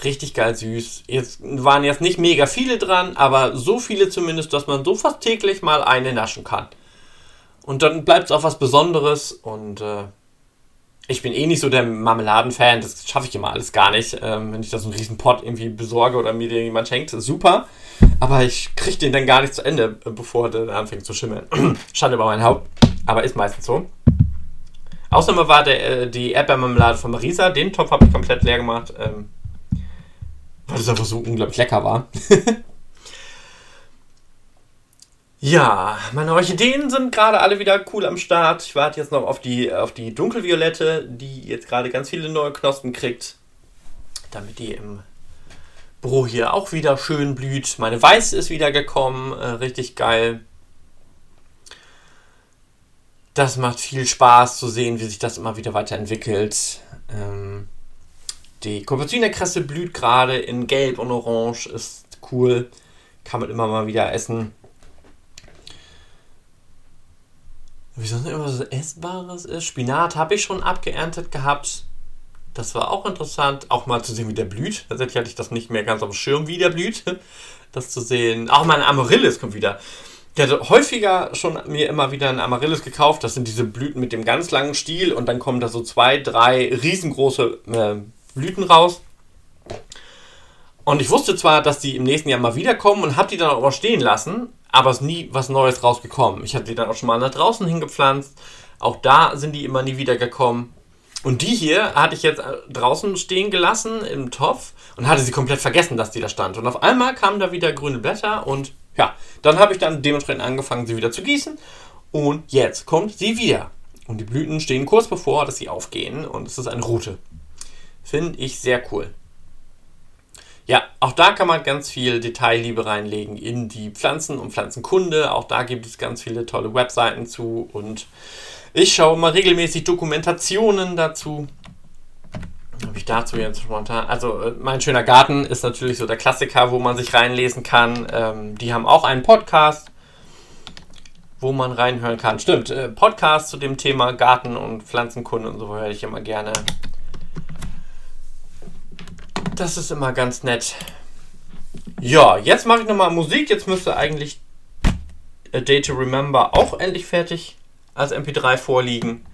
Richtig geil süß. Jetzt waren jetzt nicht mega viele dran, aber so viele zumindest, dass man so fast täglich mal eine naschen kann. Und dann bleibt es auch was Besonderes und äh, ich bin eh nicht so der Marmeladen-Fan, das schaffe ich immer alles gar nicht. Ähm, wenn ich da so einen riesen Pot irgendwie besorge oder mir den jemand schenkt, super. Aber ich kriege den dann gar nicht zu Ende, bevor der anfängt zu schimmeln. Schande über mein Haupt. Aber ist meistens so. Ausnahme war der, äh, die Erdbeermarmelade von Marisa. Den Topf habe ich komplett leer gemacht, ähm, weil es einfach so unglaublich lecker war. ja, meine Orchideen sind gerade alle wieder cool am Start. Ich warte jetzt noch auf die, auf die dunkelviolette, die jetzt gerade ganz viele neue Knospen kriegt, damit die im Büro hier auch wieder schön blüht. Meine Weiß ist wieder gekommen, äh, richtig geil. Das macht viel Spaß zu sehen, wie sich das immer wieder weiterentwickelt. Ähm, die Kapuzinerkresse blüht gerade in Gelb und Orange, ist cool. Kann man immer mal wieder essen. Wie sonst immer so Essbares ist. Spinat habe ich schon abgeerntet gehabt. Das war auch interessant, auch mal zu sehen, wie der blüht. Tatsächlich hatte ich das nicht mehr ganz auf dem Schirm, wie der blüht. Das zu sehen. Auch meine Amaryllis kommt wieder. Ich hatte häufiger schon mir immer wieder ein Amaryllis gekauft. Das sind diese Blüten mit dem ganz langen Stiel und dann kommen da so zwei, drei riesengroße äh, Blüten raus. Und ich wusste zwar, dass die im nächsten Jahr mal wiederkommen und habe die dann auch stehen lassen, aber es ist nie was Neues rausgekommen. Ich hatte die dann auch schon mal nach draußen hingepflanzt. Auch da sind die immer nie wiedergekommen. Und die hier hatte ich jetzt äh, draußen stehen gelassen im Topf und hatte sie komplett vergessen, dass die da stand. Und auf einmal kamen da wieder grüne Blätter und ja, dann habe ich dann dementsprechend angefangen, sie wieder zu gießen. Und jetzt kommt sie wieder. Und die Blüten stehen kurz bevor, dass sie aufgehen und es ist eine Route. Finde ich sehr cool. Ja, auch da kann man ganz viel Detailliebe reinlegen in die Pflanzen und Pflanzenkunde. Auch da gibt es ganz viele tolle Webseiten zu und ich schaue mal regelmäßig Dokumentationen dazu. Habe ich dazu jetzt spontan. Also, äh, mein schöner Garten ist natürlich so der Klassiker, wo man sich reinlesen kann. Ähm, die haben auch einen Podcast, wo man reinhören kann. Stimmt, äh, Podcast zu dem Thema Garten und Pflanzenkunde und so höre ich immer gerne. Das ist immer ganz nett. Ja, jetzt mache ich nochmal Musik. Jetzt müsste eigentlich A Day to Remember auch endlich fertig als MP3 vorliegen.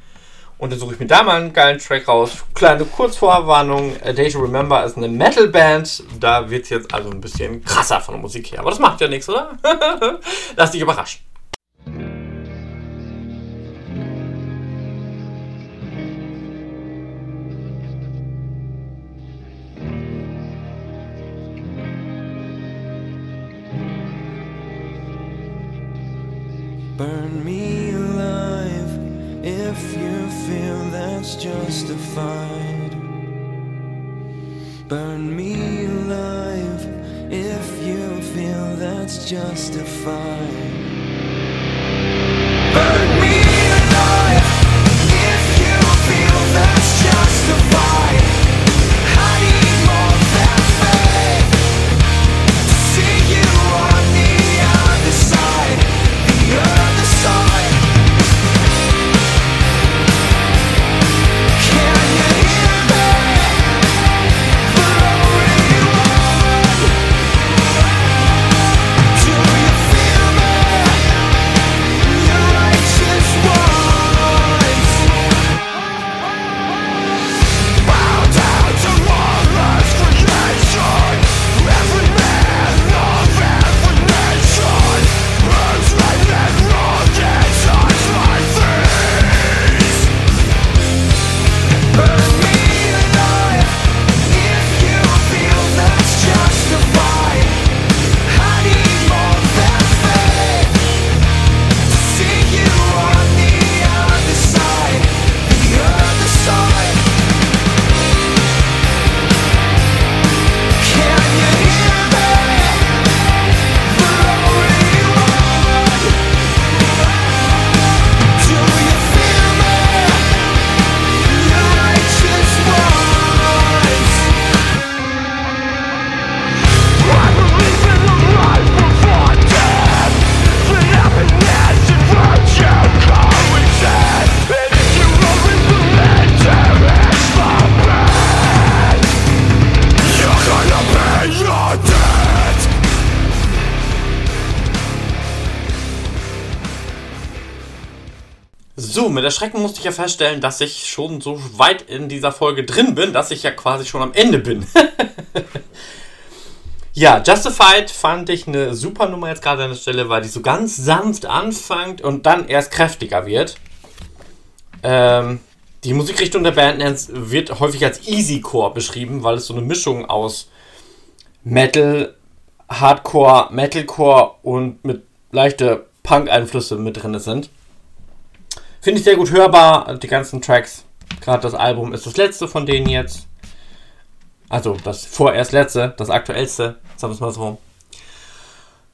Und dann suche ich mir da mal einen geilen Track raus. Kleine Kurzvorwarnung: A Day to Remember ist eine Metal-Band. Da wird es jetzt also ein bisschen krasser von der Musik her. Aber das macht ja nichts, oder? Lass dich überraschen. That's justified. Burn me alive if you feel that's justified. Burn me alive if you feel that's justified. Erschrecken musste ich ja feststellen, dass ich schon so weit in dieser Folge drin bin, dass ich ja quasi schon am Ende bin. ja, Justified fand ich eine super Nummer jetzt gerade an der Stelle, weil die so ganz sanft anfängt und dann erst kräftiger wird. Ähm, die Musikrichtung der Band wird häufig als Easycore beschrieben, weil es so eine Mischung aus Metal, Hardcore, Metalcore und mit leichte Punk-Einflüsse mit drin sind. Finde ich sehr gut hörbar, die ganzen Tracks. Gerade das Album ist das letzte von denen jetzt. Also das vorerst letzte, das aktuellste, sagen wir es mal so.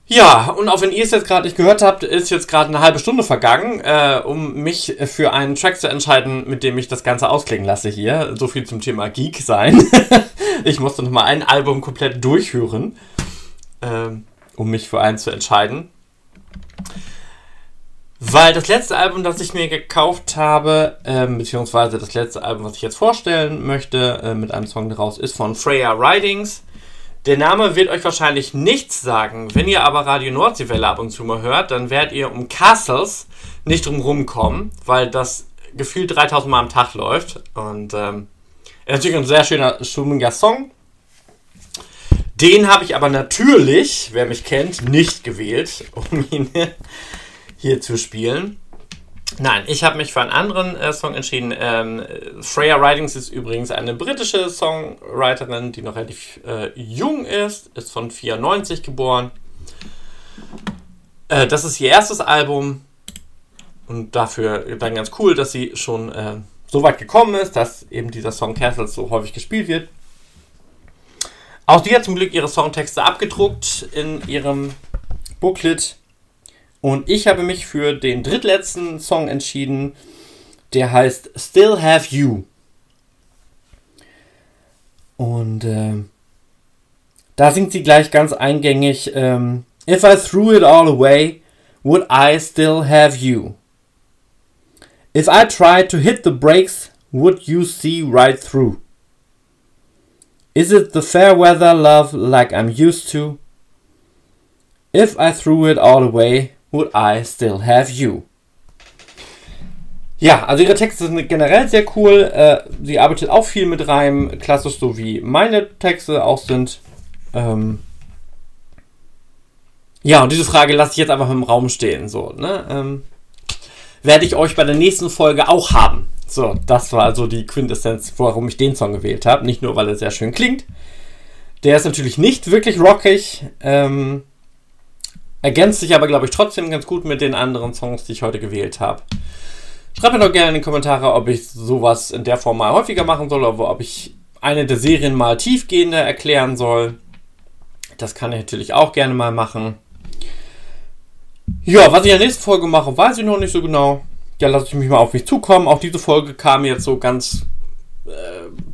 Ja, und auch wenn ihr es jetzt gerade nicht gehört habt, ist jetzt gerade eine halbe Stunde vergangen, äh, um mich für einen Track zu entscheiden, mit dem ich das Ganze ausklingen lasse hier. So viel zum Thema Geek sein. ich musste nochmal ein Album komplett durchhören, äh, um mich für einen zu entscheiden. Weil das letzte Album, das ich mir gekauft habe, äh, beziehungsweise das letzte Album, was ich jetzt vorstellen möchte, äh, mit einem Song daraus, ist von Freya Ridings. Der Name wird euch wahrscheinlich nichts sagen. Wenn ihr aber Radio Nordseewelle ab und zu mal hört, dann werdet ihr um Castles nicht drum rumkommen, weil das gefühlt 3000 Mal am Tag läuft. Und ähm, ist natürlich ein sehr schöner, stimmiger Song. Den habe ich aber natürlich, wer mich kennt, nicht gewählt, um ihn hier zu spielen. Nein, ich habe mich für einen anderen äh, Song entschieden. Ähm, Freya Ridings ist übrigens eine britische Songwriterin, die noch relativ äh, jung ist, ist von 94 geboren. Äh, das ist ihr erstes Album und dafür dann ganz cool, dass sie schon äh, so weit gekommen ist, dass eben dieser Song Castles so häufig gespielt wird. Auch die hat zum Glück ihre Songtexte abgedruckt in ihrem Booklet und ich habe mich für den drittletzten Song entschieden, der heißt Still Have You. Und äh, da singt sie gleich ganz eingängig, ähm, If I threw it all away, would I still have you? If I tried to hit the brakes, would you see right through? Is it the fair weather love like I'm used to? If I threw it all away, Would I Still Have You? Ja, also ihre Texte sind generell sehr cool. Äh, sie arbeitet auch viel mit Reim, klassisch so wie meine Texte auch sind. Ähm ja, und diese Frage lasse ich jetzt einfach im Raum stehen. So, ne? Ähm werde ich euch bei der nächsten Folge auch haben. So, das war also die Quintessenz, warum ich den Song gewählt habe. Nicht nur, weil er sehr schön klingt. Der ist natürlich nicht wirklich rockig. Ähm Ergänzt sich aber, glaube ich, trotzdem ganz gut mit den anderen Songs, die ich heute gewählt habe. Schreibt mir doch gerne in die Kommentare, ob ich sowas in der Form mal häufiger machen soll oder ob ich eine der Serien mal tiefgehender erklären soll. Das kann ich natürlich auch gerne mal machen. Ja, was ich in der nächsten Folge mache, weiß ich noch nicht so genau. Ja, lasse ich mich mal auf mich zukommen. Auch diese Folge kam jetzt so ganz äh,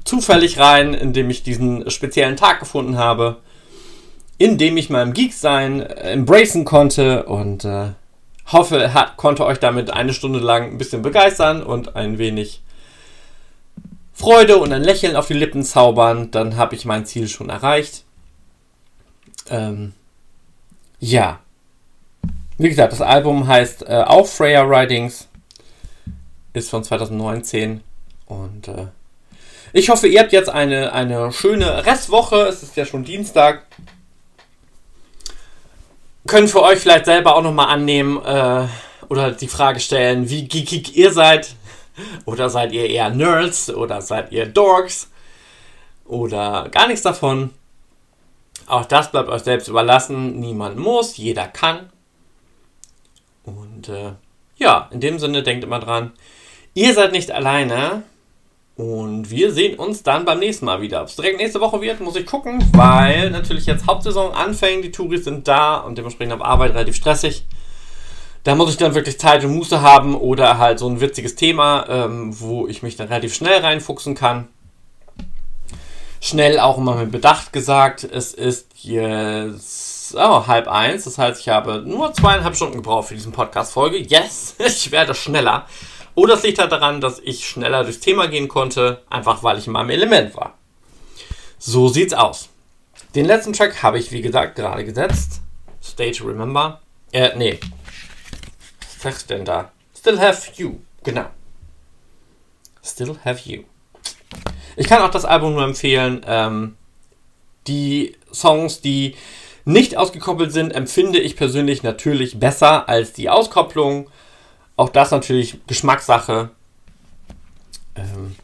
zufällig rein, indem ich diesen speziellen Tag gefunden habe indem ich meinem Geek-Sein äh, embracen konnte und äh, hoffe, hat, konnte euch damit eine Stunde lang ein bisschen begeistern und ein wenig Freude und ein Lächeln auf die Lippen zaubern. Dann habe ich mein Ziel schon erreicht. Ähm, ja. Wie gesagt, das Album heißt äh, auch Freya Writings. Ist von 2019. Und äh, ich hoffe, ihr habt jetzt eine, eine schöne Restwoche. Es ist ja schon Dienstag können für euch vielleicht selber auch nochmal annehmen äh, oder die Frage stellen, wie geekig ihr seid. Oder seid ihr eher Nerds oder seid ihr Dorks oder gar nichts davon. Auch das bleibt euch selbst überlassen. Niemand muss, jeder kann. Und äh, ja, in dem Sinne denkt immer dran, ihr seid nicht alleine. Und wir sehen uns dann beim nächsten Mal wieder. Ob es direkt nächste Woche wird, muss ich gucken, weil natürlich jetzt Hauptsaison anfängt, die Touris sind da und dementsprechend auf Arbeit relativ stressig. Da muss ich dann wirklich Zeit und Muße haben oder halt so ein witziges Thema, ähm, wo ich mich dann relativ schnell reinfuchsen kann. Schnell auch immer mit Bedacht gesagt. Es ist jetzt oh, halb eins. Das heißt, ich habe nur zweieinhalb Stunden gebraucht für diesen Podcast-Folge. Yes, ich werde schneller. Oder es liegt halt daran, dass ich schneller durchs Thema gehen konnte, einfach weil ich in meinem Element war. So sieht's aus. Den letzten Track habe ich, wie gesagt, gerade gesetzt. Stay to Remember. Äh, nee. Was sagst denn da? Still Have You. Genau. Still Have You. Ich kann auch das Album nur empfehlen. Ähm, die Songs, die nicht ausgekoppelt sind, empfinde ich persönlich natürlich besser als die Auskopplung. Auch das natürlich Geschmackssache. Ähm,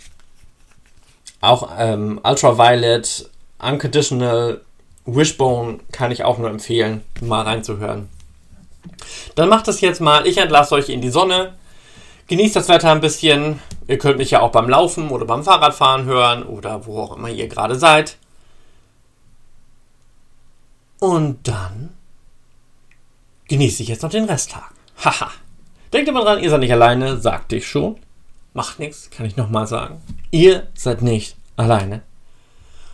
auch ähm, Ultraviolet, Unconditional, Wishbone kann ich auch nur empfehlen, mal reinzuhören. Dann macht es jetzt mal. Ich entlasse euch in die Sonne. Genießt das Wetter ein bisschen. Ihr könnt mich ja auch beim Laufen oder beim Fahrradfahren hören oder wo auch immer ihr gerade seid. Und dann genieße ich jetzt noch den Resttag. Haha. Denkt immer dran, ihr seid nicht alleine, sagte ich schon. Macht nichts, kann ich nochmal sagen. Ihr seid nicht alleine.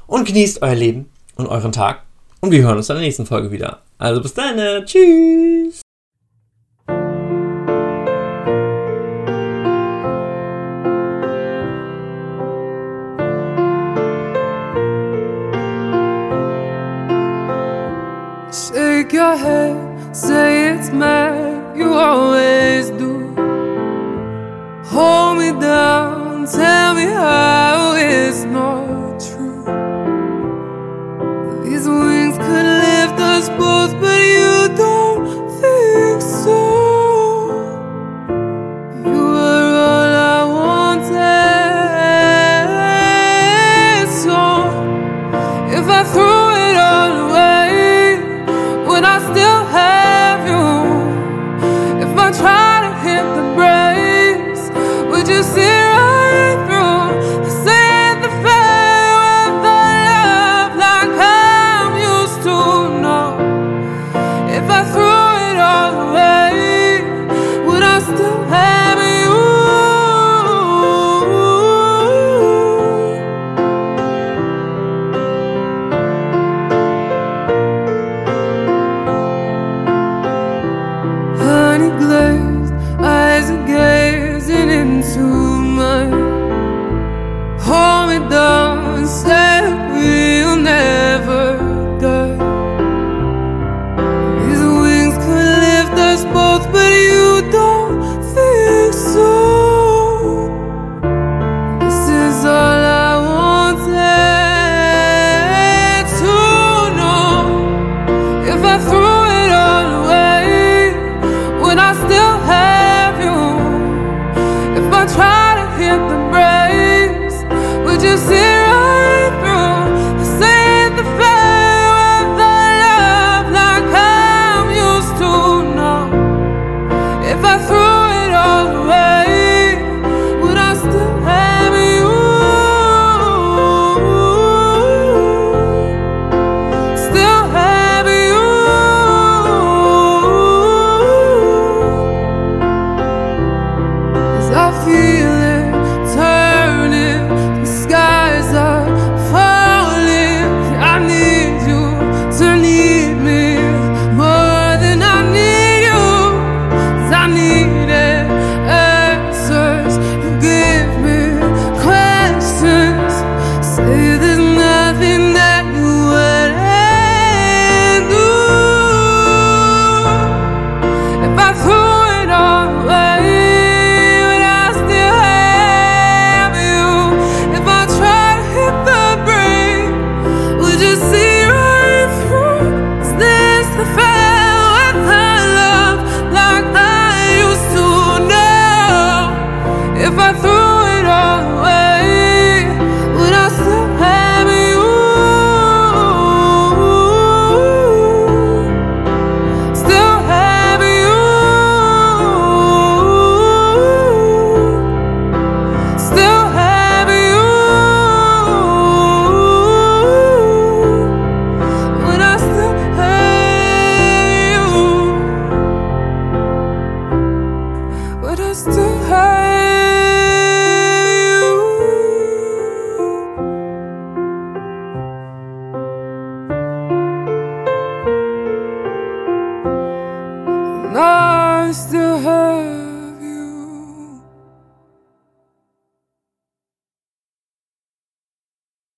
Und genießt euer Leben und euren Tag. Und wir hören uns in der nächsten Folge wieder. Also bis dann. Ne? Tschüss. Shake your head, say it's mad. you always do. Hold me down, tell me how.